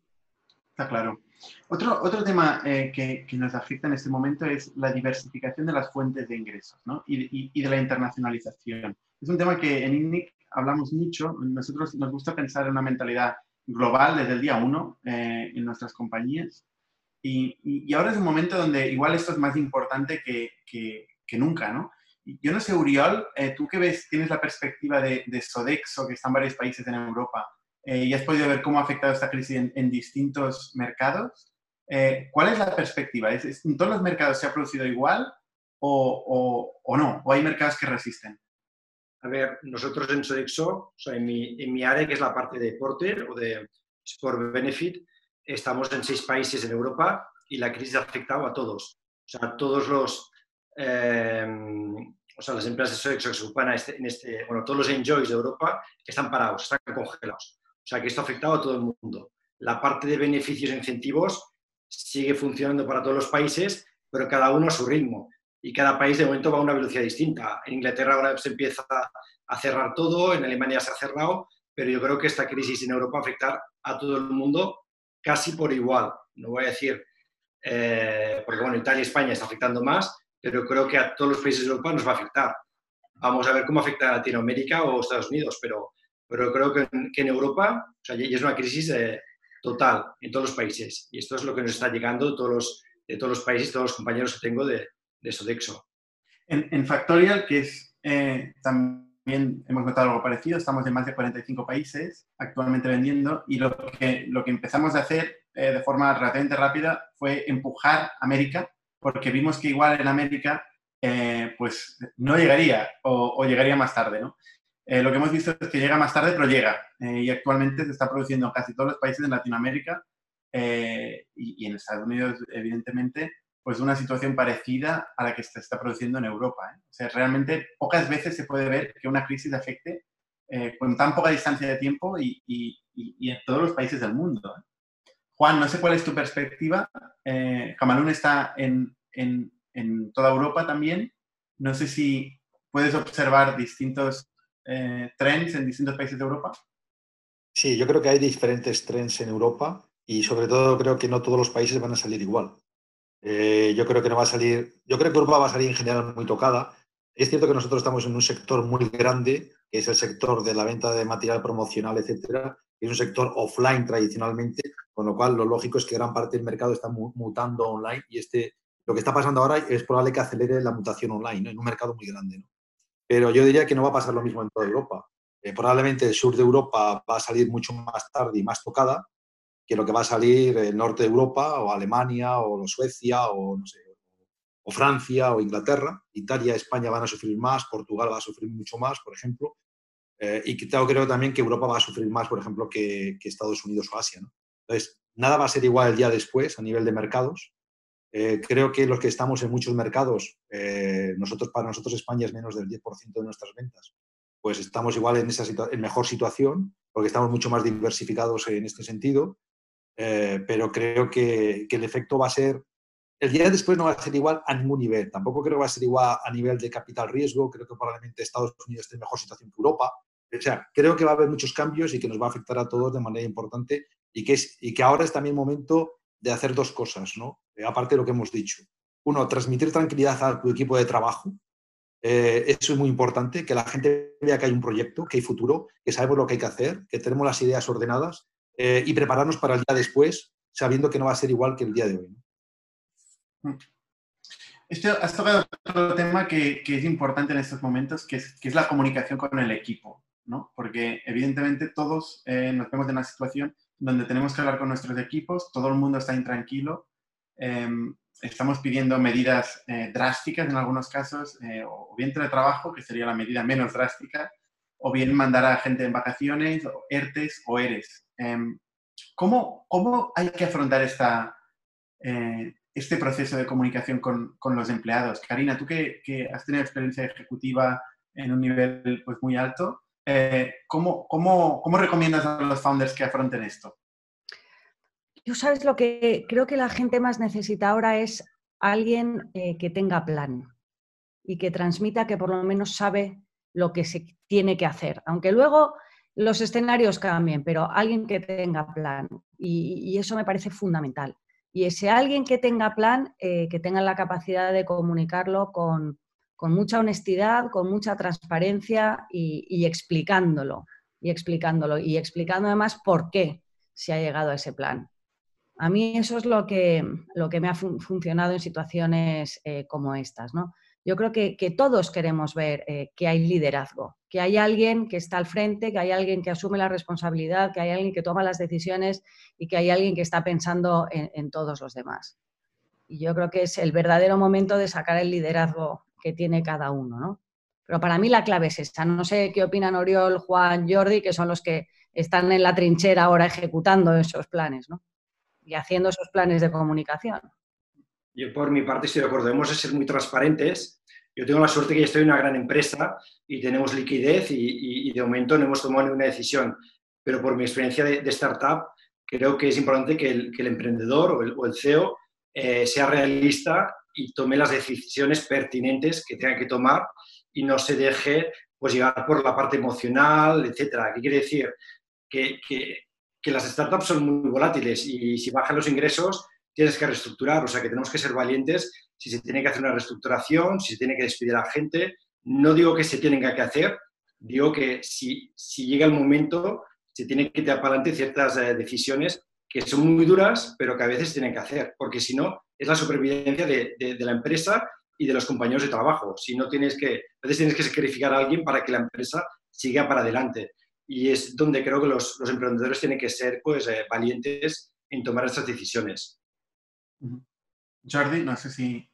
Está claro. Otro, otro tema eh, que, que, nos afecta en este momento es la diversificación de las fuentes de ingresos ¿no? y, y, y, de la internacionalización. Es un tema que en INNIC hablamos mucho. Nosotros nos gusta pensar en una mentalidad global desde el día uno eh, en nuestras compañías. Y, y, ahora es un momento donde igual esto es más importante que, que, que nunca, ¿no? Yo no sé, Uriol, eh, tú que ves, tienes la perspectiva de, de, Sodexo, que está en varios países en Europa, eh, y has podido ver cómo ha afectado esta crisis en, en distintos mercados. Eh, ¿Cuál es la perspectiva? ¿Es, ¿Es, ¿En todos los mercados se ha producido igual o, o, o, no? ¿O hay mercados que resisten? A ver, nosotros en Sodexo, o sea, en, mi, en mi área, que es la parte de Porter o de Sport Benefit, estamos en seis países en Europa y la crisis ha afectado a todos. O sea, todos los, eh, o sea, las empresas de Sodexo que se ocupan este, en este, bueno, todos los enjoys de Europa están parados, están congelados. O sea, que esto ha afectado a todo el mundo. La parte de beneficios e incentivos sigue funcionando para todos los países, pero cada uno a su ritmo. Y cada país de momento va a una velocidad distinta. En Inglaterra ahora se empieza a cerrar todo, en Alemania se ha cerrado, pero yo creo que esta crisis en Europa va a afectar a todo el mundo casi por igual. No voy a decir, eh, porque bueno, Italia y España está afectando más, pero creo que a todos los países de Europa nos va a afectar. Vamos a ver cómo afecta a Latinoamérica o Estados Unidos, pero, pero creo que en, que en Europa o sea, ya es una crisis eh, total en todos los países. Y esto es lo que nos está llegando de todos los, de todos los países, todos los compañeros que tengo de, de Sodexo. En, en, Factorial, que es eh, también hemos notado algo parecido, estamos en más de 45 países actualmente vendiendo y lo que, lo que empezamos a hacer eh, de forma relativamente rápida fue empujar América porque vimos que igual en América eh, pues no llegaría o, llegaría más tarde, ¿no? Eh, lo que hemos visto es que llega más tarde, pero llega. Eh, y actualmente se está produciendo en casi todos los países de Latinoamérica y, y, en Estados Unidos, evidentemente, pues una situación parecida a la que se está produciendo en Europa. O sea, realmente pocas veces se puede ver que una crisis afecte con tan poca distancia de tiempo y, y, y en todos los países del mundo. Juan, no sé cuál es tu perspectiva. Eh, Camalún está en, en, en, toda Europa también. No sé si puedes observar distintos eh, trends en distintos países de Europa. Sí, yo creo que hay diferentes trends en Europa y sobre todo creo que no todos los países van a salir igual. Eh, yo creo que no va a salir, yo creo que Europa va a salir en general muy tocada. Es cierto que nosotros estamos en un sector muy grande, que es el sector de la venta de material promocional, etcétera, es un sector offline tradicionalmente, con lo cual lo lógico es que gran parte del mercado está mutando online y este, lo que está pasando ahora es probable que acelere la mutación online ¿no? en un mercado muy grande. ¿no? Pero yo diría que no va a pasar lo mismo en toda Europa. Eh, probablemente el sur de Europa va a salir mucho más tarde y más tocada que lo que va a salir el norte de Europa o Alemania o Suecia o no sé, o Francia o Inglaterra. Italia, España van a sufrir más, Portugal va a sufrir mucho más, por ejemplo. Eh, y creo, creo también que Europa va a sufrir más, por ejemplo, que, que Estados Unidos o Asia. ¿no? Entonces, nada va a ser igual el día después a nivel de mercados. Eh, creo que los que estamos en muchos mercados, eh, nosotros para nosotros España es menos del 10% de nuestras ventas, pues estamos igual en esa en mejor situación, porque estamos mucho más diversificados en este sentido, eh, pero creo que, que, el efecto va a ser, el día después no va a ser igual a ningún nivel, tampoco creo que va a ser igual a nivel de capital riesgo, creo que probablemente Estados Unidos esté en mejor situación que Europa, o sea, creo que va a haber muchos cambios y que nos va a afectar a todos de manera importante y que, ahora es también momento de hacer dos cosas, ¿no? Eh, aparte de lo que hemos dicho. Uno, transmitir tranquilidad a tu equipo de trabajo. Eh, eso es muy importante, que la gente vea que hay un proyecto, que hay futuro, que sabemos lo que hay que hacer, que tenemos las ideas ordenadas eh, y prepararnos para el día después, sabiendo que no va a ser igual que el día de hoy. ¿no? Esto, has tocado otro tema que, es importante en estos momentos, que es la comunicación con el equipo. ¿No? Porque evidentemente todos eh, nos vemos en una situación donde tenemos que hablar con nuestros equipos, todo el mundo está intranquilo, eh, estamos pidiendo medidas eh, drásticas en algunos casos, eh, o bien teletrabajo, que sería la medida menos drástica, o bien mandar a gente en vacaciones, o ERTES o ERES. Em, ¿cómo, ¿cómo, hay que afrontar esta, eh, este proceso de comunicación con, con, los empleados? Karina, tú que, que has tenido experiencia ejecutiva en un nivel pues, muy alto, eh, ¿cómo, cómo, ¿cómo, recomiendas a los founders que afronten esto? Yo sabes lo que creo que la gente más necesita ahora es alguien eh, que tenga plan y que transmita que por lo menos sabe lo que se tiene que hacer. Aunque luego los escenarios cambien, pero alguien que tenga plan. Y, eso me parece fundamental. Y ese alguien que tenga plan, eh, que tenga la capacidad de comunicarlo con, mucha honestidad, con mucha transparencia y, explicándolo. Y explicándolo. Y explicando además por qué se ha llegado a ese plan. A mí eso es lo que, lo que me ha funcionado en situaciones eh, como estas. ¿no? Yo creo que, todos queremos ver eh, que hay liderazgo, que hay alguien que está al frente, que hay alguien que asume la responsabilidad, que hay alguien que toma las decisiones y que hay alguien que está pensando en, todos los demás. Y yo creo que es el verdadero momento de sacar el liderazgo que tiene cada uno, ¿no? Pero para mí la clave es esta. No sé qué opinan Oriol, Juan, Jordi, que son los que están en la trinchera ahora ejecutando esos planes, ¿no? Y haciendo esos planes de comunicación. Yo por mi parte estoy de acuerdo, debemos ser muy transparentes. Yo tengo la suerte que estoy en una gran empresa y tenemos liquidez y, de momento no hemos tomado ninguna decisión. Pero por mi experiencia de, startup, creo que es importante que el, emprendedor o el, CEO eh, sea realista y tome las decisiones pertinentes que tenga que tomar y no se deje pues, llevar por la parte emocional, etcétera. ¿Qué quiere decir? Que, que, que las startups son muy volátiles y si bajan los ingresos tienes que reestructurar, o sea que tenemos que ser valientes si se tiene que hacer una reestructuración, si se tiene que despedir a gente. No digo que se tienen que hacer, digo que si, si llega el momento, se tiene que dar para adelante ciertas eh, decisiones que son muy duras, pero que a veces tienen que hacer, porque si no, es la supervivencia de, de, la empresa y de los compañeros de trabajo. Si no tienes que, a veces tienes que sacrificar a alguien para que la empresa siga para adelante. Y es donde creo que los, los emprendedores tienen que ser pues, eh, valientes en tomar estas decisiones. Jordi, no sé si...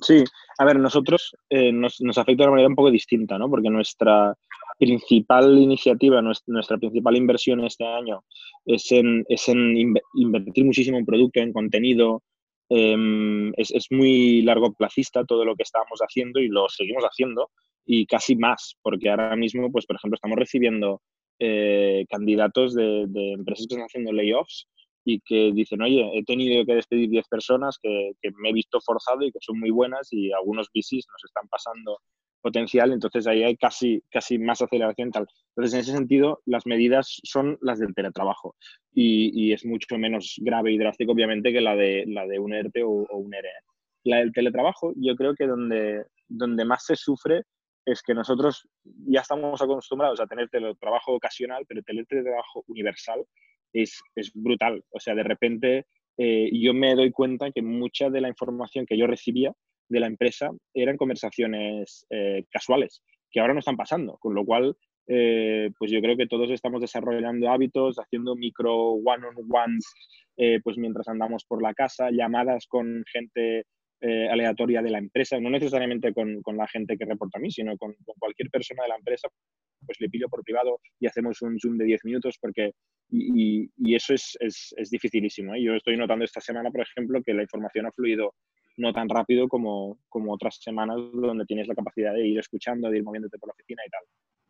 Sí, a ver, nosotros eh, nos, afecta de una manera un poco distinta, ¿no? Porque nuestra principal iniciativa, nuestra, principal inversión este año es en, es en invertir muchísimo en producto, en contenido. Em, es, muy largo placista todo lo que estábamos haciendo y lo seguimos haciendo y casi más, porque ahora mismo, pues por ejemplo, estamos recibiendo eh, candidatos de, de, empresas que están haciendo layoffs y que dicen, oye, he tenido que despedir 10 personas que, me he visto forzado y que son muy buenas y algunos VCs nos están pasando potencial, entonces ahí hay casi, casi más aceleración tal. Entonces, en ese sentido, las medidas son las del teletrabajo y, es mucho menos grave y drástico, obviamente, que la de, la de un ERTE o, un ERE. La del teletrabajo, yo creo que donde, donde más se sufre es que nosotros ya estamos acostumbrados a tener teletrabajo ocasional, pero teletrabajo universal es, es brutal. O sea, de repente eh, yo me doy cuenta que mucha de la información que yo recibía de la empresa eran conversaciones eh, casuales, que ahora no están pasando, con lo cual, eh, pues yo creo que todos estamos desarrollando hábitos, haciendo micro one-on-ones, pues mientras andamos por la casa, llamadas con gente aleatoria de la empresa, no necesariamente con, con, la gente que reporta a mí, sino con, cualquier persona de la empresa, pues le pillo por privado y hacemos un Zoom de 10 minutos porque y, y eso es, es, es dificilísimo. ¿eh? Yo estoy notando esta semana, por ejemplo, que la información ha fluido no tan rápido como, como otras semanas donde tienes la capacidad de ir escuchando, de ir moviéndote por la oficina y tal.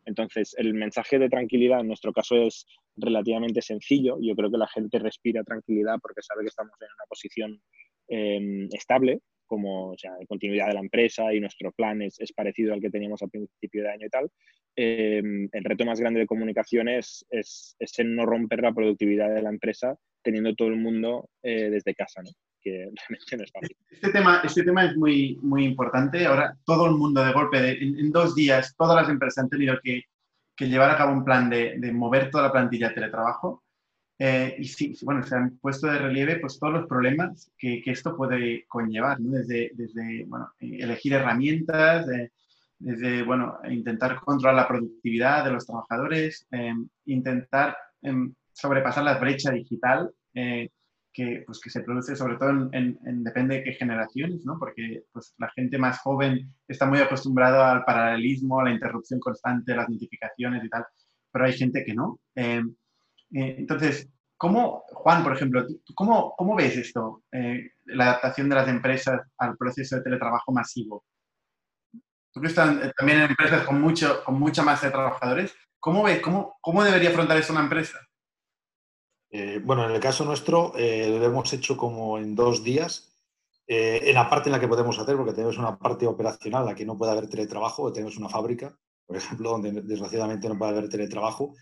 Entonces, el mensaje de tranquilidad en nuestro caso es relativamente sencillo. Yo creo que la gente respira tranquilidad porque sabe que estamos en una posición eh, estable, como o sea, continuidad de la empresa y nuestro plan es, parecido al que teníamos al principio de año y tal. Eh, el reto más grande de comunicación es, es, no romper la productividad de la empresa teniendo todo el mundo eh, desde casa. Que realmente no. Este tema, este tema es muy, muy importante. Ahora todo el mundo de golpe, de, en, dos días, todas las empresas han tenido que, que llevar a cabo un plan de, de mover toda la plantilla de teletrabajo eh, y sí, bueno, se han puesto de relieve pues, todos los problemas que, que esto puede conllevar, ¿no? desde, desde bueno, elegir herramientas, desde bueno, intentar controlar la productividad de los trabajadores, eh, intentar eh, sobrepasar la brecha digital que, pues, que se produce sobre todo en, en, depende de qué generaciones, ¿no? porque pues, la gente más joven está muy acostumbrada al paralelismo, a la interrupción constante, las notificaciones y tal, pero hay gente que no. Eh, entonces, ¿cómo, Juan, por ejemplo, cómo, cómo ves esto, eh, la adaptación de las empresas al proceso de teletrabajo masivo? Tú que estás eh, también en empresas con, mucho, con mucha masa de trabajadores, ¿cómo ves, cómo, cómo debería afrontar esto una empresa? Bueno, en el caso nuestro lo hemos hecho como en dos días. en la parte en la que podemos hacer, porque tenemos una parte operacional en la que no puede haber teletrabajo, tenemos una fábrica, por ejemplo, donde desgraciadamente no puede haber teletrabajo,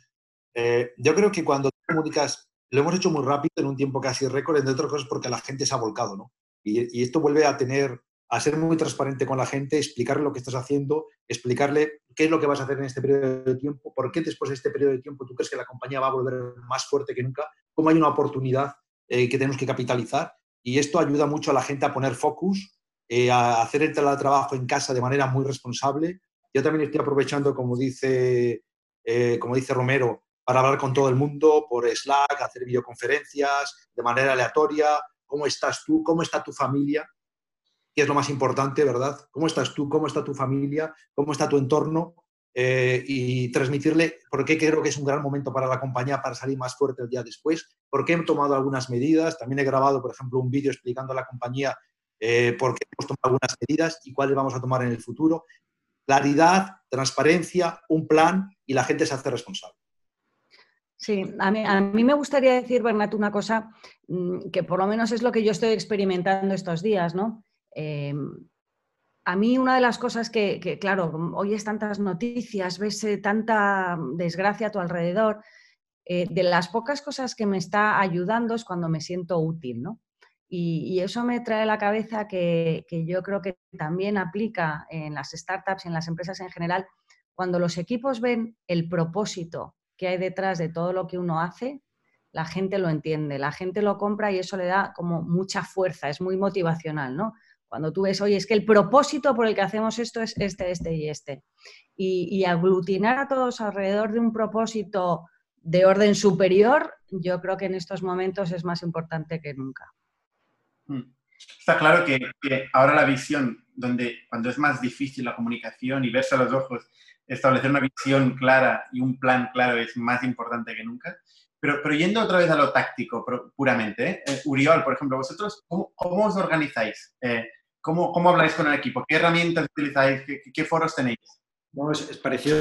Eh, yo creo que cuando comunicas, lo hemos hecho muy rápido en un tiempo casi récord, entre otras cosas porque la gente se ha volcado, ¿no? Y, esto vuelve a tener, a ser muy transparente con la gente, explicarle lo que estás haciendo, explicarle qué es lo que vas a hacer en este periodo de tiempo, por qué después de este periodo de tiempo tú crees que la compañía va a volver más fuerte que nunca, cómo hay una oportunidad eh, que tenemos que capitalizar. Y esto ayuda mucho a la gente a poner focus, eh, a hacer el trabajo en casa de manera muy responsable. Yo también estoy aprovechando, como dice, eh, como dice Romero, para hablar con todo el mundo por Slack, hacer videoconferencias de manera aleatoria. ¿Cómo estás tú? ¿Cómo está tu familia? Que es lo más importante, ¿verdad? ¿Cómo estás tú? ¿Cómo está tu familia? ¿Cómo está tu entorno? Eh, y transmitirle por qué creo que es un gran momento para la compañía para salir más fuerte el día después, por qué he tomado algunas medidas. También he grabado, por ejemplo, un vídeo explicando a la compañía eh, por qué hemos tomado algunas medidas y cuáles vamos a tomar en el futuro. Claridad, transparencia, un plan y la gente se hace responsable. Sí, a mí, a mí, me gustaría decir, Bernat, una cosa mm, que por lo menos es lo que yo estoy experimentando estos días, ¿no? Eh, a mí una de las cosas que, claro, oyes tantas noticias, ves eh, tanta desgracia a tu alrededor, eh, de las pocas cosas que me está ayudando es cuando me siento útil, ¿no? Y, eso me trae a la cabeza que, yo creo que también aplica en las startups y en las empresas en general, cuando los equipos ven el propósito que hay detrás de todo lo que uno hace, la gente lo entiende, la gente lo compra y eso le da como mucha fuerza, es muy motivacional, ¿no? Cuando tú ves, oye, es que el propósito por el que hacemos esto es este, este y este. Y, aglutinar a todos alrededor de un propósito de orden superior, yo creo que en estos momentos es más importante que nunca. Hmm. Está claro que, ahora la visión, donde cuando es más difícil la comunicación y verse a los ojos, establecer una visión clara y un plan claro es más importante que nunca. Pero, pero yendo otra vez a lo táctico puramente, ¿eh? Uriol, por ejemplo, vosotros, ¿cómo, os organizáis? Eh, ¿Cómo, ¿Cómo, habláis con el equipo? ¿Qué herramientas utilizáis? ¿Qué, foros tenéis? No, es, parecido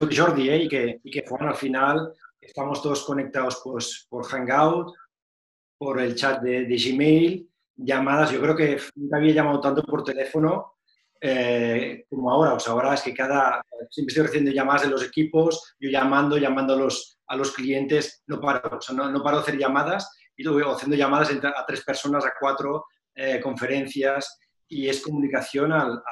a Jordi ¿eh? y, que, y que Juan al final estamos todos conectados pues, por Hangout, por el chat de, de, Gmail, llamadas. Yo creo que nunca había llamado tanto por teléfono eh, como ahora. O sea, ahora es que cada. Siempre estoy recibiendo llamadas de los equipos, yo llamando, llamando a los, a los clientes, no paro. O sea, no, no paro de hacer llamadas y luego haciendo llamadas a tres personas, a cuatro, eh, conferencias y es comunicación al,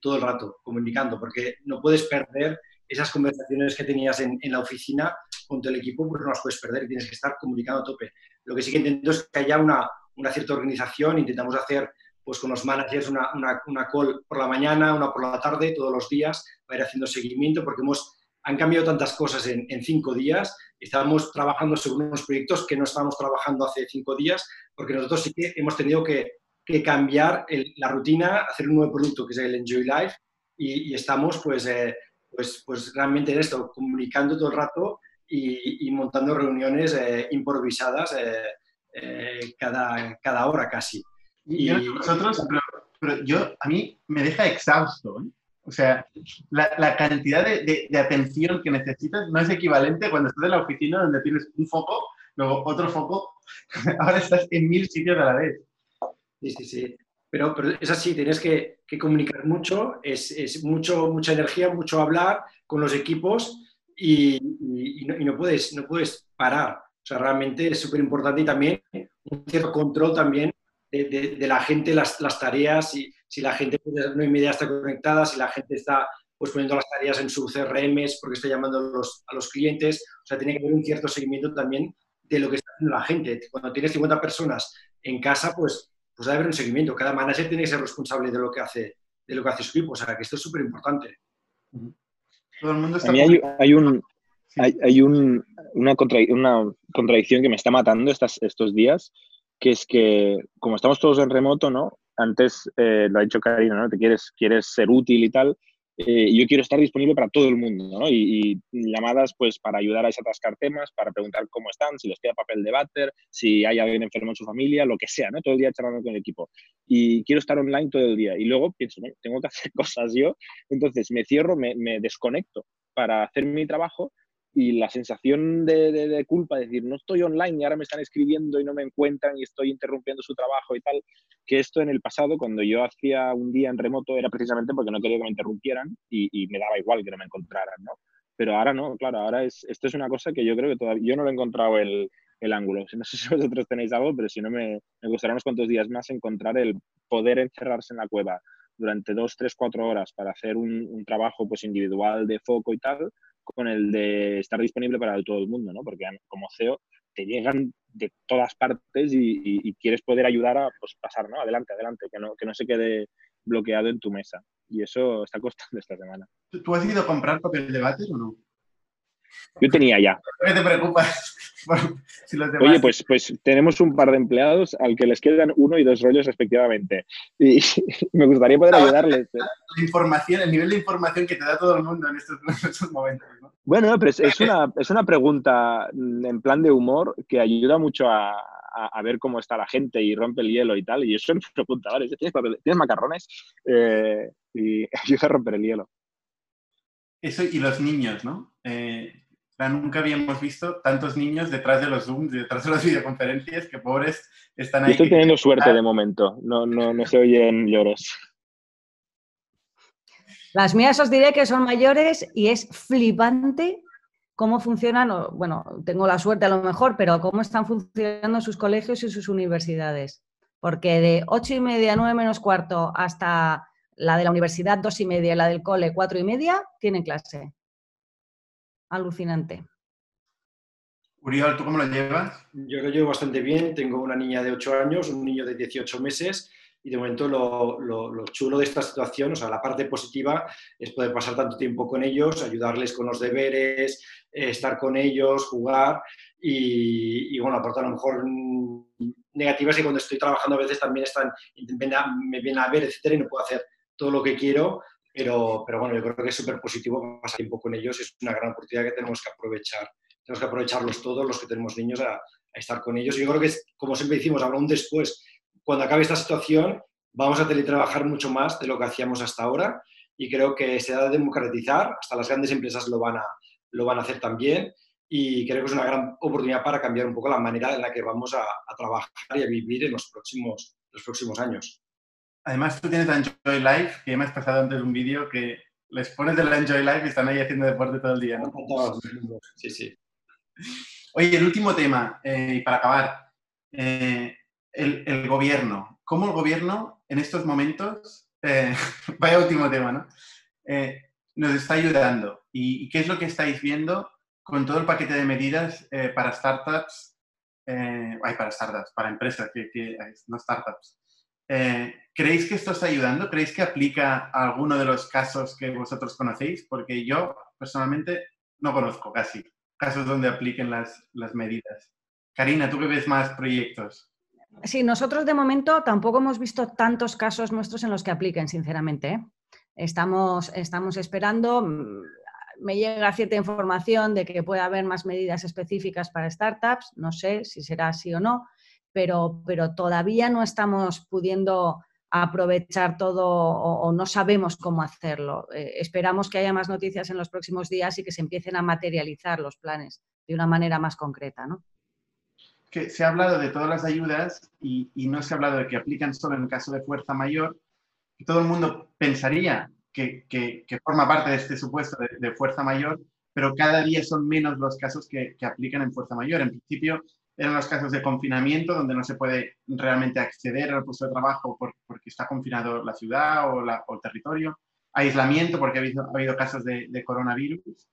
todo el rato, comunicando, porque no puedes perder esas conversaciones que tenías en, la oficina con todo el equipo, pues no las puedes perder, tienes que estar comunicando a tope. Lo que sí que intento es que haya una, una cierta organización, intentamos hacer pues con los managers una, una, una, call por la mañana, una por la tarde, todos los días, para ir haciendo seguimiento, porque hemos, han cambiado tantas cosas en, en cinco días, estábamos trabajando sobre unos proyectos que no estábamos trabajando hace cinco días, porque nosotros sí que hemos tenido que que cambiar la rutina, hacer un nuevo producto que es el Enjoy Life y, estamos pues, eh, pues, pues realmente en esto, comunicando todo el rato y, montando reuniones eh, improvisadas eh, cada, cada hora casi. Y, nosotros, pero, yo, a mí me deja exhausto. O sea, la, la cantidad de, de, atención que necesitas no es equivalente cuando estás en la oficina donde tienes un foco, luego otro foco, ahora estás en mil sitios a la vez. Sí, sí, sí. Pero, es así, tienes que, comunicar mucho, es, mucho, mucha energía, mucho hablar con los equipos y, no, no, puedes, no puedes parar. O sea, realmente es súper importante y también un cierto control también de, la gente, las, tareas, y, si la gente no y media está conectada, si la gente está pues poniendo las tareas en sus CRMs porque está llamando los, a los clientes. O sea, tiene que haber un cierto seguimiento también de lo que está haciendo la gente. Cuando tienes 50 personas en casa, pues pues debe haber un seguimiento. Cada manager tiene que ser responsable de lo que hace, de lo que hace su equipo. O sea, que esto es súper importante. Todo el mundo está... A mí hay, hay, un, hay, hay un, una, contra, una, contradicción que me está matando estas, estos días, que es que como estamos todos en remoto, ¿no? Antes eh, lo ha dicho Karina, ¿no? Te quieres, quieres ser útil y tal, eh, yo quiero estar disponible para todo el mundo. Y, llamadas pues para ayudar a desatascar temas, para preguntar cómo están, si les queda papel de váter, si hay alguien enfermo en su familia, lo que sea, ¿no? Todo el día charlando con el equipo. Y quiero estar online todo el día. Y luego pienso, tengo que hacer cosas yo, entonces me cierro, me desconecto para hacer mi trabajo y la sensación de, de, culpa, de decir, no estoy online y ahora me están escribiendo y no me encuentran y estoy interrumpiendo su trabajo y tal, que esto en el pasado, cuando yo hacía un día en remoto, era precisamente porque no quería que me interrumpieran y, y me daba igual que no me encontraran, ¿no? pero ahora no, claro, ahora es, esto es una cosa que yo creo que todavía, yo no lo he encontrado el, el ángulo. No sé si vosotros tenéis algo, pero si no, me, me gustaría unos cuantos días más encontrar el poder encerrarse en la cueva durante dos, tres, cuatro horas para hacer un, un, trabajo pues, individual de foco y tal, con el de estar disponible para todo el mundo, ¿no? Porque como CEO te llegan de todas partes y, quieres poder ayudar a pues, pasar, ¿no? Adelante, adelante, que no, que no se quede bloqueado en tu mesa. Y eso está costando esta semana. ¿Tú has ido a comprar papel de váter o no? Yo tenía ya. ¿Por qué te preocupas? si los demás... Oye, pues, pues tenemos un par de empleados al que les quedan uno y dos rollos respectivamente. Y me gustaría poder ayudarles. ¿eh? La información, el nivel de información que te da todo el mundo en estos, en estos momentos. ¿no? Bueno, pero es, es, una, es una pregunta en plan de humor que ayuda mucho a, a, a, ver cómo está la gente y rompe el hielo y tal. Y eso me pregunta, ¿vale? ¿Tienes, ¿tienes macarrones? Eh, y ayuda a romper el hielo. Eso y los niños, ¿no? Eh, nunca habíamos visto tantos niños detrás de los Zooms, detrás de las videoconferencias, que pobres están ahí. Yo estoy teniendo suerte de momento, no, no, no se oyen lloros. Las mías os diré que son mayores y es flipante cómo funcionan, bueno, tengo la suerte a lo mejor, pero cómo están funcionando sus colegios y sus universidades. Porque de ocho y media, nueve menos cuarto, hasta la de la universidad dos y media y la del cole cuatro y media, tienen clase alucinante. Uriol, ¿tú cómo lo llevas? Yo lo llevo bastante bien. Tengo una niña de 8 años, un niño de 18 meses y de momento lo, lo, lo, chulo de esta situación, o sea, la parte positiva es poder pasar tanto tiempo con ellos, ayudarles con los deberes, eh, estar con ellos, jugar y, y, bueno, aparte a lo mejor negativas y cuando estoy trabajando a veces también están, me vienen a ver, etcétera, y no puedo hacer todo lo que quiero pero, pero bueno, yo creo que es súper positivo pasar tiempo con ellos, es una gran oportunidad que tenemos que aprovechar. Tenemos que aprovecharlos todos, los que tenemos niños, a, a estar con ellos. Y yo creo que, como siempre decimos, habrá un después. Cuando acabe esta situación, vamos a teletrabajar mucho más de lo que hacíamos hasta ahora y creo que se ha de democratizar, hasta las grandes empresas lo van a, lo van a hacer también y creo que es una gran oportunidad para cambiar un poco la manera en la que vamos a, a trabajar y a vivir en los próximos, los próximos años. Además, tú tienes la Enjoy Life, que me has pasado antes un vídeo que les pones de la Enjoy Life y están ahí haciendo deporte todo el día, ¿no? Sí, sí. Oye, el último tema, eh, y para acabar, eh, el, el, gobierno. ¿Cómo el gobierno en estos momentos, eh, vaya último tema, ¿no? Nos está ayudando? ¿Y, ¿Y, qué es lo que estáis viendo con todo el paquete de medidas para startups? ay, para startups, para empresas, que, que no startups. Eh, ¿Creéis que esto está ayudando? ¿Creéis que aplica alguno de los casos que vosotros conocéis? Porque yo personalmente no conozco casi casos donde apliquen las, las medidas. Karina, ¿tú que ves más proyectos? Sí, nosotros de momento tampoco hemos visto tantos casos nuestros en los que apliquen, sinceramente. ¿eh? Estamos, estamos esperando, mm, me llega cierta información de que puede haber más medidas específicas para startups, no sé si será así o no, pero, pero todavía no estamos pudiendo aprovechar todo o, no sabemos cómo hacerlo. Eh, esperamos que haya más noticias en los próximos días y que se empiecen a materializar los planes de una manera más concreta. ¿no? Se ha hablado de todas las ayudas y, no se ha hablado de que aplican solo en caso de fuerza mayor. Todo el mundo pensaría que, forma parte de este supuesto de, de, fuerza mayor, pero cada día son menos los casos que, que aplican en fuerza mayor. En principio, eran los casos de confinamiento, donde no se puede realmente acceder al puesto de trabajo por, porque está confinado la ciudad o, la, o, el territorio. Aislamiento, porque ha habido, ha habido casos de, de coronavirus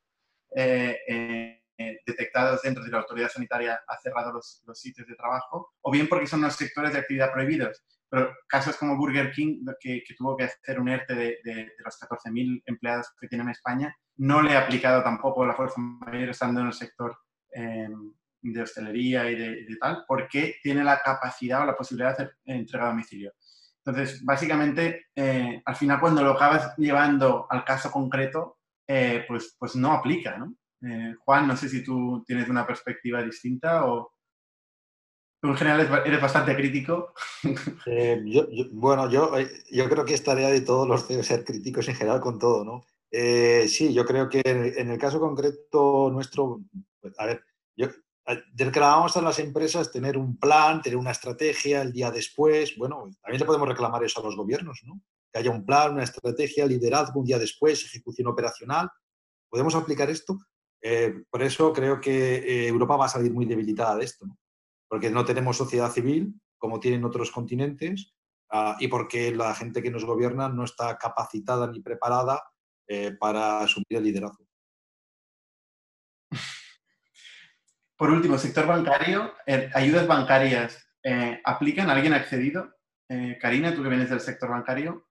eh, eh, detectados dentro de la autoridad sanitaria ha cerrado los, los, sitios de trabajo, o bien porque son los sectores de actividad prohibidos. Pero casos como Burger King, que, que tuvo que hacer un ERTE de, de, de los 14.000 empleados que tiene en España, no le ha aplicado tampoco la fuerza mayor estando en el sector eh, de hostelería y de, de, tal, porque tiene la capacidad o la posibilidad de hacer entrega a domicilio. Entonces, básicamente, eh, al final cuando lo acabas llevando al caso concreto, eh, pues, pues no aplica, ¿no? Eh, Juan, no sé si tú tienes una perspectiva distinta o tú en general eres bastante crítico. Yo, bueno, yo, yo creo que es tarea de todos los CEOs ser críticos en general con todo, ¿no? sí, yo creo que en el caso concreto nuestro, pues, a ver, yo reclamamos a las empresas tener un plan, tener una estrategia el día después. Bueno, también le podemos reclamar eso a los gobiernos, ¿no? Que haya un plan, una estrategia, liderazgo un día después, ejecución operacional. ¿podemos aplicar esto? Eh, por eso creo que eh, Europa va a salir muy debilitada de esto, porque no tenemos sociedad civil como tienen otros continentes ah, y porque la gente que nos gobierna no está capacitada ni preparada eh, para asumir el liderazgo. Por último, sector bancario, ayudas bancarias, ¿aplican? ¿Alguien ha accedido? Karina, tú que vienes del sector bancario.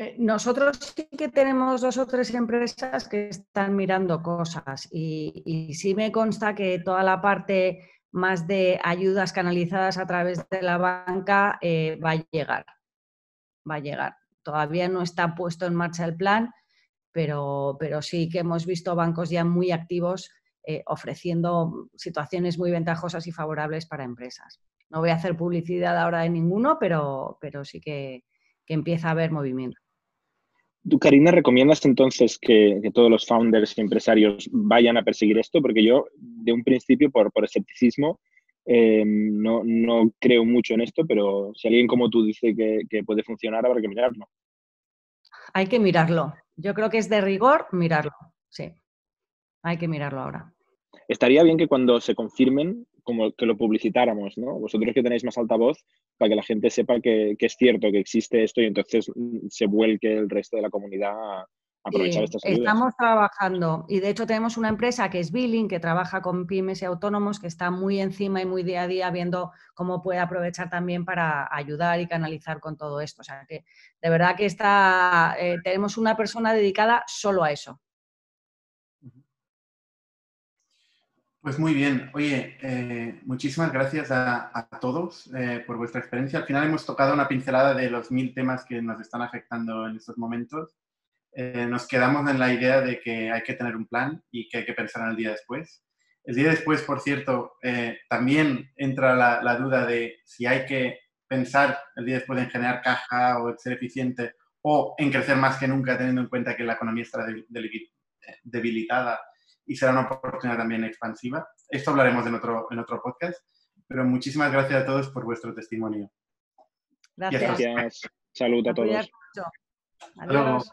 Eh, nosotros sí que tenemos dos o tres empresas que están mirando cosas y, sí me consta que toda la parte más de ayudas canalizadas a través de la banca eh, va a llegar. Va a llegar. Todavía no está puesto en marcha el plan, pero, pero sí que hemos visto bancos ya muy activos eh, ofreciendo situaciones muy ventajosas y favorables para empresas. No voy a hacer publicidad ahora de ninguno, pero, pero sí que, que empieza a haber movimiento. ¿Tú, Karina, recomiendas entonces que, todos los founders y empresarios vayan a perseguir esto? Porque yo, de un principio, por, escepticismo, eh, no, creo mucho en esto, pero si alguien como tú dice que, puede funcionar, habrá que mirarlo. Hay que mirarlo. Yo creo que es de rigor mirarlo, sí. Hay que mirarlo ahora. Estaría bien que cuando se confirmen, como que lo publicitáramos, ¿no? Vosotros que tenéis más alta voz, para que la gente sepa que, es cierto, que existe esto y entonces mm, se vuelque el resto de la comunidad a aprovechar estas ayudas. Estamos trabajando y de hecho tenemos una empresa que es Billing, que trabaja con pymes y autónomos, que está muy encima y muy día a día viendo cómo puede aprovechar también para ayudar y canalizar con todo esto. O sea que de verdad que está, eh, tenemos una persona dedicada solo a eso. Pues muy bien. Oye, eh, muchísimas gracias a, todos eh, por vuestra experiencia. Al final hemos tocado una pincelada de los mil temas que nos están afectando en estos momentos. Eh, nos quedamos en la idea de que hay que tener un plan y que hay que pensar en el día después. El día después, por cierto, también entra la, duda de si hay que pensar el día después en generar caja o en ser eficiente o en crecer más que nunca, teniendo en cuenta que la economía está debilitada y será una oportunidad también expansiva. Esto hablaremos en otro, en otro podcast, pero muchísimas gracias a todos por vuestro testimonio. Gracias. gracias. Salud a todos. Adiós.